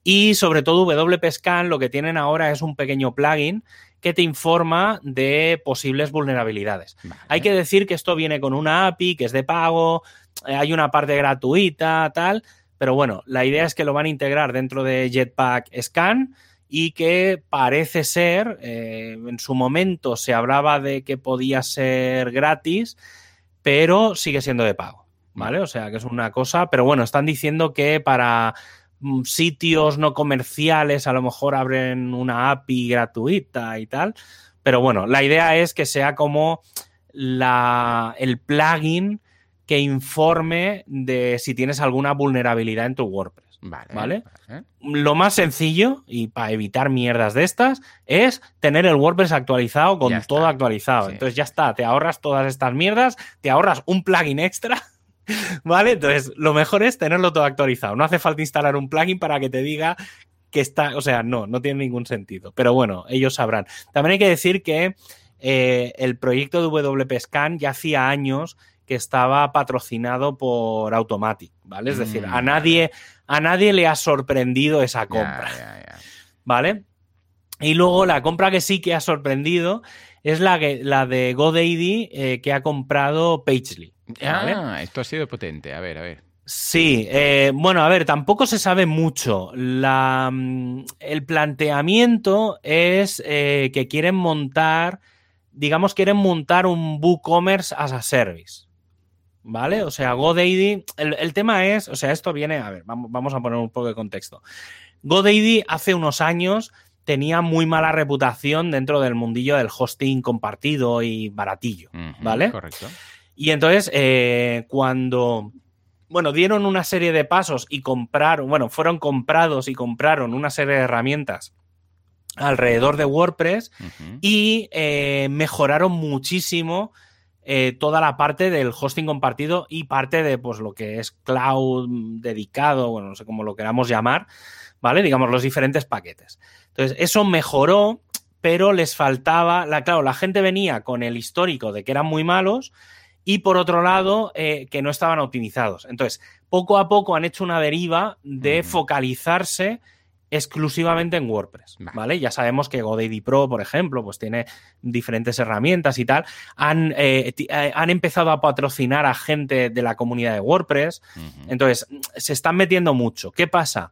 Y sobre todo WPScan lo que tienen ahora es un pequeño plugin que te informa de posibles vulnerabilidades. Hay que decir que esto viene con una API que es de pago, eh, hay una parte gratuita, tal, pero bueno, la idea es que lo van a integrar dentro de Jetpack Scan y que parece ser, eh, en su momento se hablaba de que podía ser gratis, pero sigue siendo de pago, ¿vale? O sea, que es una cosa, pero bueno, están diciendo que para mm, sitios no comerciales a lo mejor abren una API gratuita y tal, pero bueno, la idea es que sea como el plugin que informe de si tienes alguna vulnerabilidad en tu WordPress. Vale, Lo más sencillo, y para evitar mierdas de estas, es tener el WordPress actualizado con todo actualizado. Entonces ya está, te ahorras todas estas mierdas, te ahorras un plugin extra. ¿Vale? Entonces, lo mejor es tenerlo todo actualizado. No hace falta instalar un plugin para que te diga que está. O sea, no, no tiene ningún sentido. Pero bueno, ellos sabrán. También hay que decir que eh, el proyecto de WP Scan ya hacía años que estaba patrocinado por Automatic, ¿vale? Es decir, a Mm, nadie, a nadie le ha sorprendido esa compra. ¿vale? Y luego la compra que sí que ha sorprendido es la, que, la de GoDaddy eh, que ha comprado Pagely. ¿vale? Ah, esto ha sido potente. A ver, a ver. Sí, eh, bueno, a ver, tampoco se sabe mucho. La, mm, el planteamiento es eh, que quieren montar, digamos, quieren montar un WooCommerce as a service. ¿Vale? O sea, GoDaddy, el, el tema es, o sea, esto viene, a ver, vamos, vamos a poner un poco de contexto. GoDaddy hace unos años tenía muy mala reputación dentro del mundillo del hosting compartido y baratillo, ¿vale? Correcto. Y entonces, eh, cuando, bueno, dieron una serie de pasos y compraron, bueno, fueron comprados y compraron una serie de herramientas alrededor de WordPress y eh, mejoraron muchísimo eh, toda la parte del hosting compartido y parte de pues lo que es cloud dedicado, bueno, no sé cómo lo queramos llamar, ¿vale? Digamos, los diferentes paquetes. Entonces, eso mejoró, pero les faltaba, la, claro, la gente venía con el histórico de que eran muy malos y por otro lado, eh, que no estaban optimizados. Entonces, poco a poco han hecho una deriva de focalizarse exclusivamente en WordPress, Vale. ¿vale? Ya sabemos que GoDaddy Pro, por ejemplo, pues tiene diferentes herramientas y tal. Han, eh, eh, han empezado a patrocinar a gente de la comunidad de WordPress. Entonces, se están metiendo mucho. ¿Qué pasa?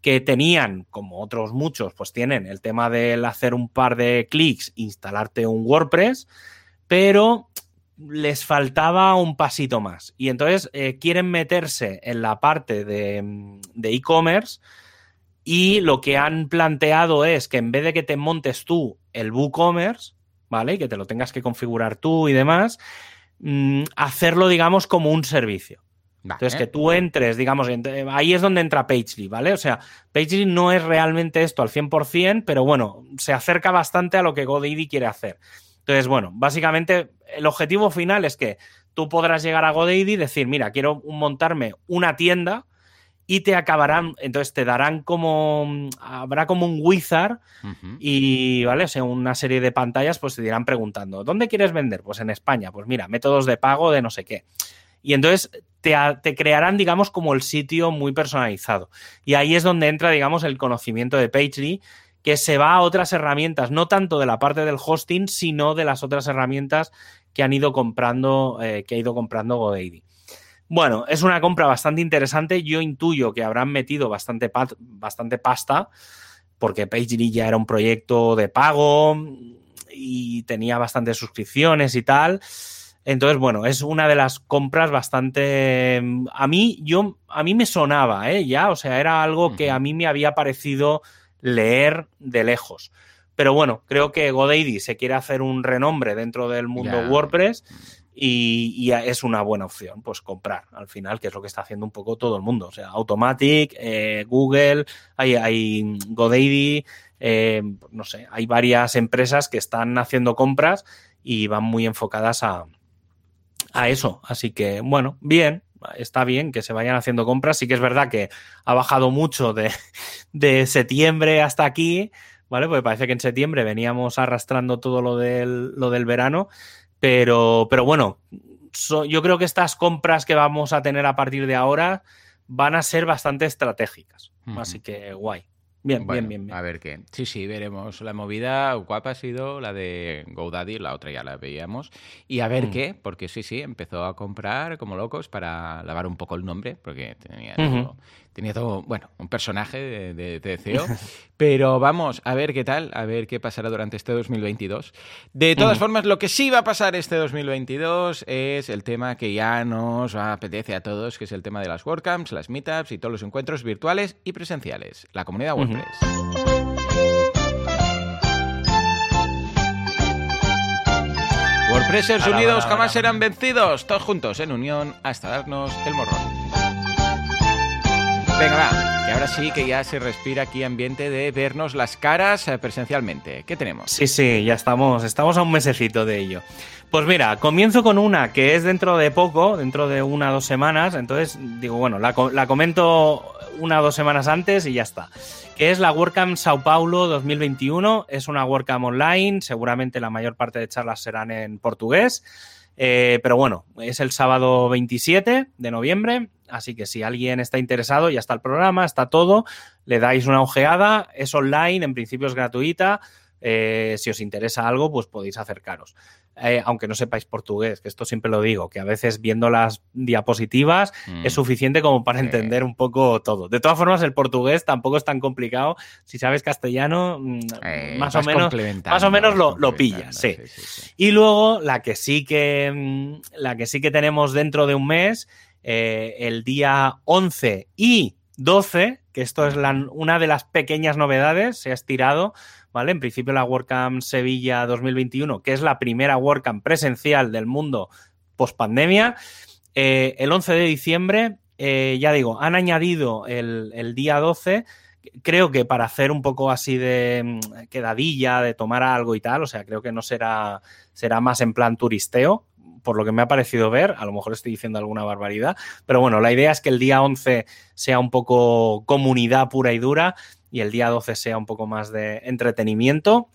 Que tenían, como otros muchos, pues tienen el tema del hacer un par de clics, instalarte un WordPress, pero les faltaba un pasito más. Y entonces eh, quieren meterse en la parte de de e-commerce y lo que han planteado es que en vez de que te montes tú el WooCommerce, ¿vale? Y que te lo tengas que configurar tú y demás, mm, hacerlo, digamos, como un servicio. Vale. Entonces, que tú entres, digamos, ahí es donde entra Pagely, ¿vale? O sea, Pagely no es realmente esto al 100%, pero bueno, se acerca bastante a lo que GoDaddy quiere hacer. Entonces, bueno, básicamente el objetivo final es que tú podrás llegar a GoDaddy y decir, mira, quiero montarme una tienda y te acabarán, entonces te darán como, habrá como un wizard y, ¿vale? O sea, una serie de pantallas, pues te irán preguntando, ¿dónde quieres vender? Pues en España, pues mira, métodos de pago de no sé qué. Y entonces te, te crearán, digamos, como el sitio muy personalizado. Y ahí es donde entra, digamos, el conocimiento de Pagely, que se va a otras herramientas, no tanto de la parte del hosting, sino de las otras herramientas que han ido comprando, eh, que ha ido comprando GoDaddy. Bueno, es una compra bastante interesante. Yo intuyo que habrán metido bastante, pat- bastante pasta, porque Pagely ya era un proyecto de pago y tenía bastantes suscripciones y tal. Entonces, bueno, es una de las compras bastante. A mí, yo, a mí me sonaba, ¿eh? Ya, o sea, era algo que a mí me había parecido leer de lejos. Pero bueno, creo que GoDaddy se quiere hacer un renombre dentro del mundo Ya. WordPress y, es una buena opción, pues comprar al final, que es lo que está haciendo un poco todo el mundo. O sea, Automatic, eh, Google, hay, hay GoDaddy, eh, no sé, hay varias empresas que están haciendo compras y van muy enfocadas a, a eso. Así que, bueno, bien, está bien que se vayan haciendo compras. Sí que es verdad que ha bajado mucho de, de septiembre hasta aquí, ¿vale? Porque parece que en septiembre veníamos arrastrando todo lo del, lo del verano, pero, pero bueno, so- yo creo que estas compras que vamos a tener a partir de ahora van a ser bastante estratégicas. Así que guay. Bien, Bueno, bien, bien, bien. A ver qué. Sí, sí, veremos. La movida guapa ha sido la de GoDaddy, la otra ya la veíamos. Y a ver Mm. qué, porque sí, sí, empezó a comprar como locos para lavar un poco el nombre, porque tenía, Ujú. todo, tenía todo, bueno, un personaje de, de, de CEO. Pero vamos, a ver qué tal, a ver qué pasará durante este 2022. De todas Ujú. formas, lo que sí va a pasar este 2022 es el tema que ya nos apetece a todos, que es el tema de las WordCamps, las meetups y todos los encuentros virtuales y presenciales. La comunidad WordPressers unidos jamás serán vencidos, todos juntos en unión hasta darnos el morrón. Venga, va, que ahora sí que ya se respira aquí ambiente de vernos las caras eh, presencialmente. ¿Qué tenemos? Sí, sí, ya estamos, estamos a un mesecito de ello. Pues mira, comienzo con una que es dentro de poco, dentro de una o dos semanas. Entonces, digo, bueno, la comento una o dos semanas antes y ya está. Que es la WordCamp Sao Paulo 2021. Es una WordCamp online, seguramente la mayor parte de charlas serán en portugués. Eh, pero bueno, es el sábado 27 de noviembre, así que si alguien está interesado, ya está el programa, está todo, le dais una ojeada, es online, en principio es gratuita. Eh, si os interesa algo, pues podéis acercaros. Eh, aunque no sepáis portugués, que esto siempre lo digo, que a veces viendo las diapositivas Mm. es suficiente como para entender un poco todo. De todas formas, el portugués tampoco es tan complicado. Si sabes castellano, mm, Eh, más, o menos, más o menos lo, lo pillas, sí. sí, sí. Y luego la que sí que mm, la que sí que tenemos dentro de un mes, eh, el día 11 y 12, que esto es una de las pequeñas novedades, se ha estirado, ¿vale? En principio la WordCamp Sevilla 2021, que es la primera WordCamp presencial del mundo post pandemia, el 11 de diciembre, eh, ya digo, han añadido el, el día 12 creo que para hacer un poco así de mm, quedadilla, de tomar algo y tal, o sea, creo que no será, será más en plan turisteo, por lo que me ha parecido ver, a lo mejor estoy diciendo alguna barbaridad, pero bueno, la idea es que el día 11 sea un poco comunidad pura y dura y el día 12 sea un poco más de entretenimiento.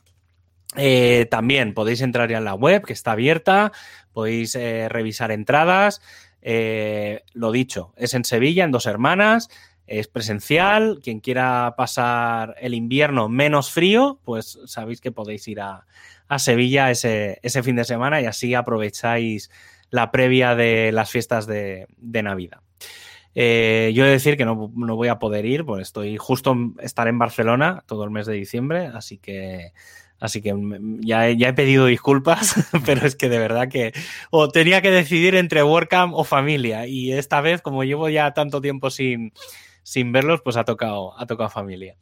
Eh, también podéis entrar ya en la web, que está abierta, podéis eh, revisar entradas. Eh, lo dicho, es en Sevilla, en Dos Hermanas, es presencial. Quien quiera pasar el invierno menos frío, pues sabéis que podéis ir a, a Sevilla ese, ese, fin de semana y así aprovecháis la previa de las fiestas de, de Navidad. Eh, yo he de decir que no, no, voy a poder ir, pues estoy justo estar en Barcelona todo el mes de diciembre, así que Así que ya he, ya he, pedido disculpas, pero es que de verdad que o tenía que decidir entre WordCamp o familia. Y esta vez, como llevo ya tanto tiempo sin, sin verlos, pues ha tocado, ha tocado familia.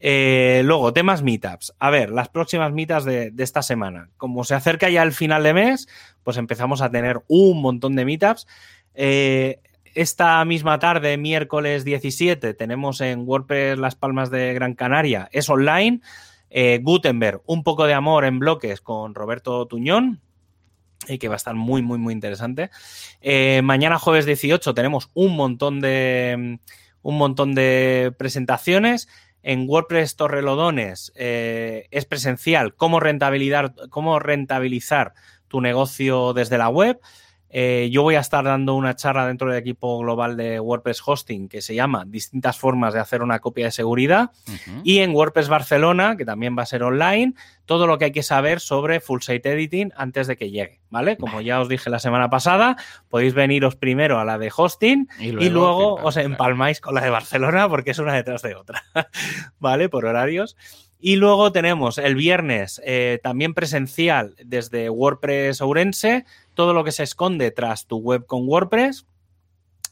Eh, luego, temas meetups. A ver, las próximas meetups de, esta semana. Como se acerca ya el final de mes, pues empezamos a tener un montón de meetups. Eh, esta misma tarde, miércoles 17, tenemos en WordPress Las Palmas de Gran Canaria. Es online. Eh, Gutenberg, un poco de amor en bloques con Roberto Tuñón, y que va a estar muy, muy, muy interesante. Mañana, jueves 18, tenemos un montón de un montón de presentaciones. En WordPress Torrelodones eh, es presencial cómo rentabilizar, cómo rentabilizar tu negocio desde la web. Eh, yo voy a estar dando una charla dentro del equipo global de WordPress Hosting que se llama Distintas formas de hacer una copia de seguridad. Uh -huh. Y en WordPress Barcelona, que también va a ser online, todo lo que hay que saber sobre Full Site Editing antes de que llegue, ¿vale? Como vale. ya os dije la semana pasada, podéis veniros primero a la de Hosting y luego, y luego os empalmáis con la de Barcelona porque es una detrás de otra, ¿vale? Por horarios. Y luego tenemos el viernes eh, también presencial desde WordPress Ourense, todo lo que se esconde tras tu web con WordPress.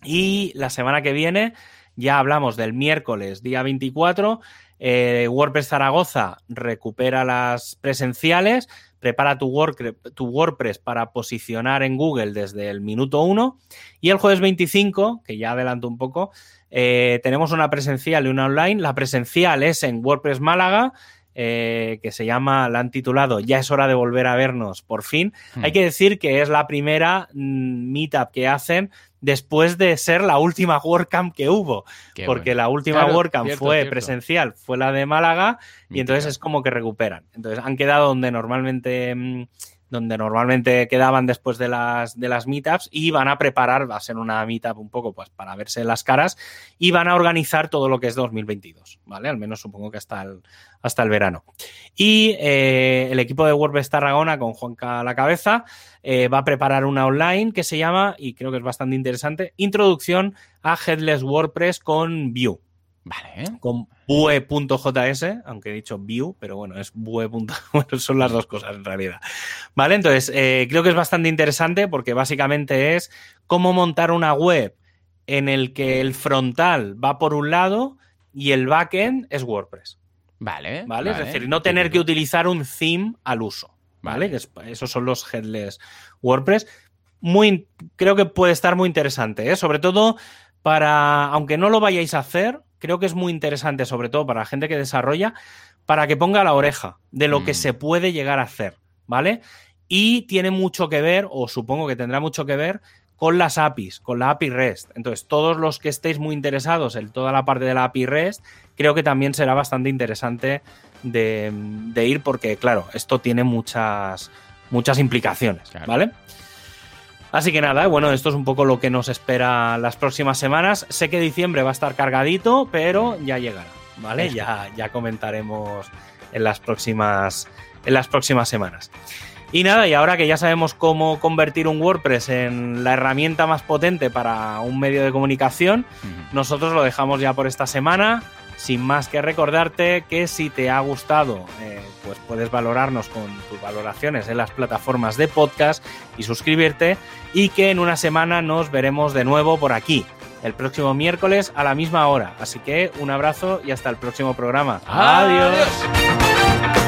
Y la semana que viene ya hablamos del miércoles, día 24. Eh, WordPress Zaragoza recupera las presenciales, prepara tu, Word, tu, WordPress para posicionar en Google desde el minuto 1. Y el jueves 25, que ya adelanto un poco, eh, tenemos una presencial y una online. La presencial es en WordPress Málaga. Eh, que se llama, la han titulado Ya es hora de volver a vernos, por fin. Hmm. Hay que decir que es la primera mm, meetup que hacen después de ser la última WordCamp que hubo, Qué porque bueno. la última claro, WordCamp cierto, fue cierto. presencial, fue la de Málaga, y entonces es como que recuperan. Entonces han quedado donde normalmente... Mmm, donde normalmente quedaban después de las, de las meetups y van a preparar, va a ser una meetup un poco pues para verse las caras y van a organizar todo lo que es 2022, ¿vale? Al menos supongo que hasta el, hasta el verano. Y eh, el equipo de WordPress Tarragona con Juanca a la cabeza eh, va a preparar una online que se llama, y creo que es bastante interesante, Introducción a Headless WordPress con Vue. Vale. Con Vue.js, aunque he dicho Vue, pero bueno, es Vue. Bueno, son las dos cosas en realidad. Vale, entonces eh, creo que es bastante interesante porque básicamente es cómo montar una web en el que el frontal va por un lado y el backend es WordPress. Vale. ¿Vale? vale. Es decir, no tener que utilizar un theme al uso. ¿Vale? Esos son los headless WordPress. Muy, creo que puede estar muy interesante, ¿eh? sobre todo para, aunque no lo vayáis a hacer, creo que es muy interesante, sobre todo para la gente que desarrolla, para que ponga la oreja de lo mm. que se puede llegar a hacer, ¿vale? Y tiene mucho que ver, o supongo que tendrá mucho que ver, con las APIs, con la API REST. Entonces, todos los que estéis muy interesados en toda la parte de la API REST, creo que también será bastante interesante de, de ir, porque, claro, esto tiene muchas, muchas implicaciones, claro. ¿vale? Así que nada, bueno, esto es un poco lo que nos espera las próximas semanas. Sé que diciembre va a estar cargadito, pero ya llegará, ¿vale? Ya, ya comentaremos en las próximas en las próximas semanas. Y nada, y ahora que ya sabemos cómo convertir un WordPress en la herramienta más potente para un medio de comunicación, nosotros lo dejamos ya por esta semana. Sin más que recordarte que si te ha gustado, eh, pues puedes valorarnos con tus valoraciones en las plataformas de podcast y suscribirte. Y que en una semana nos veremos de nuevo por aquí, el próximo miércoles a la misma hora. Así que un abrazo y hasta el próximo programa. Adiós.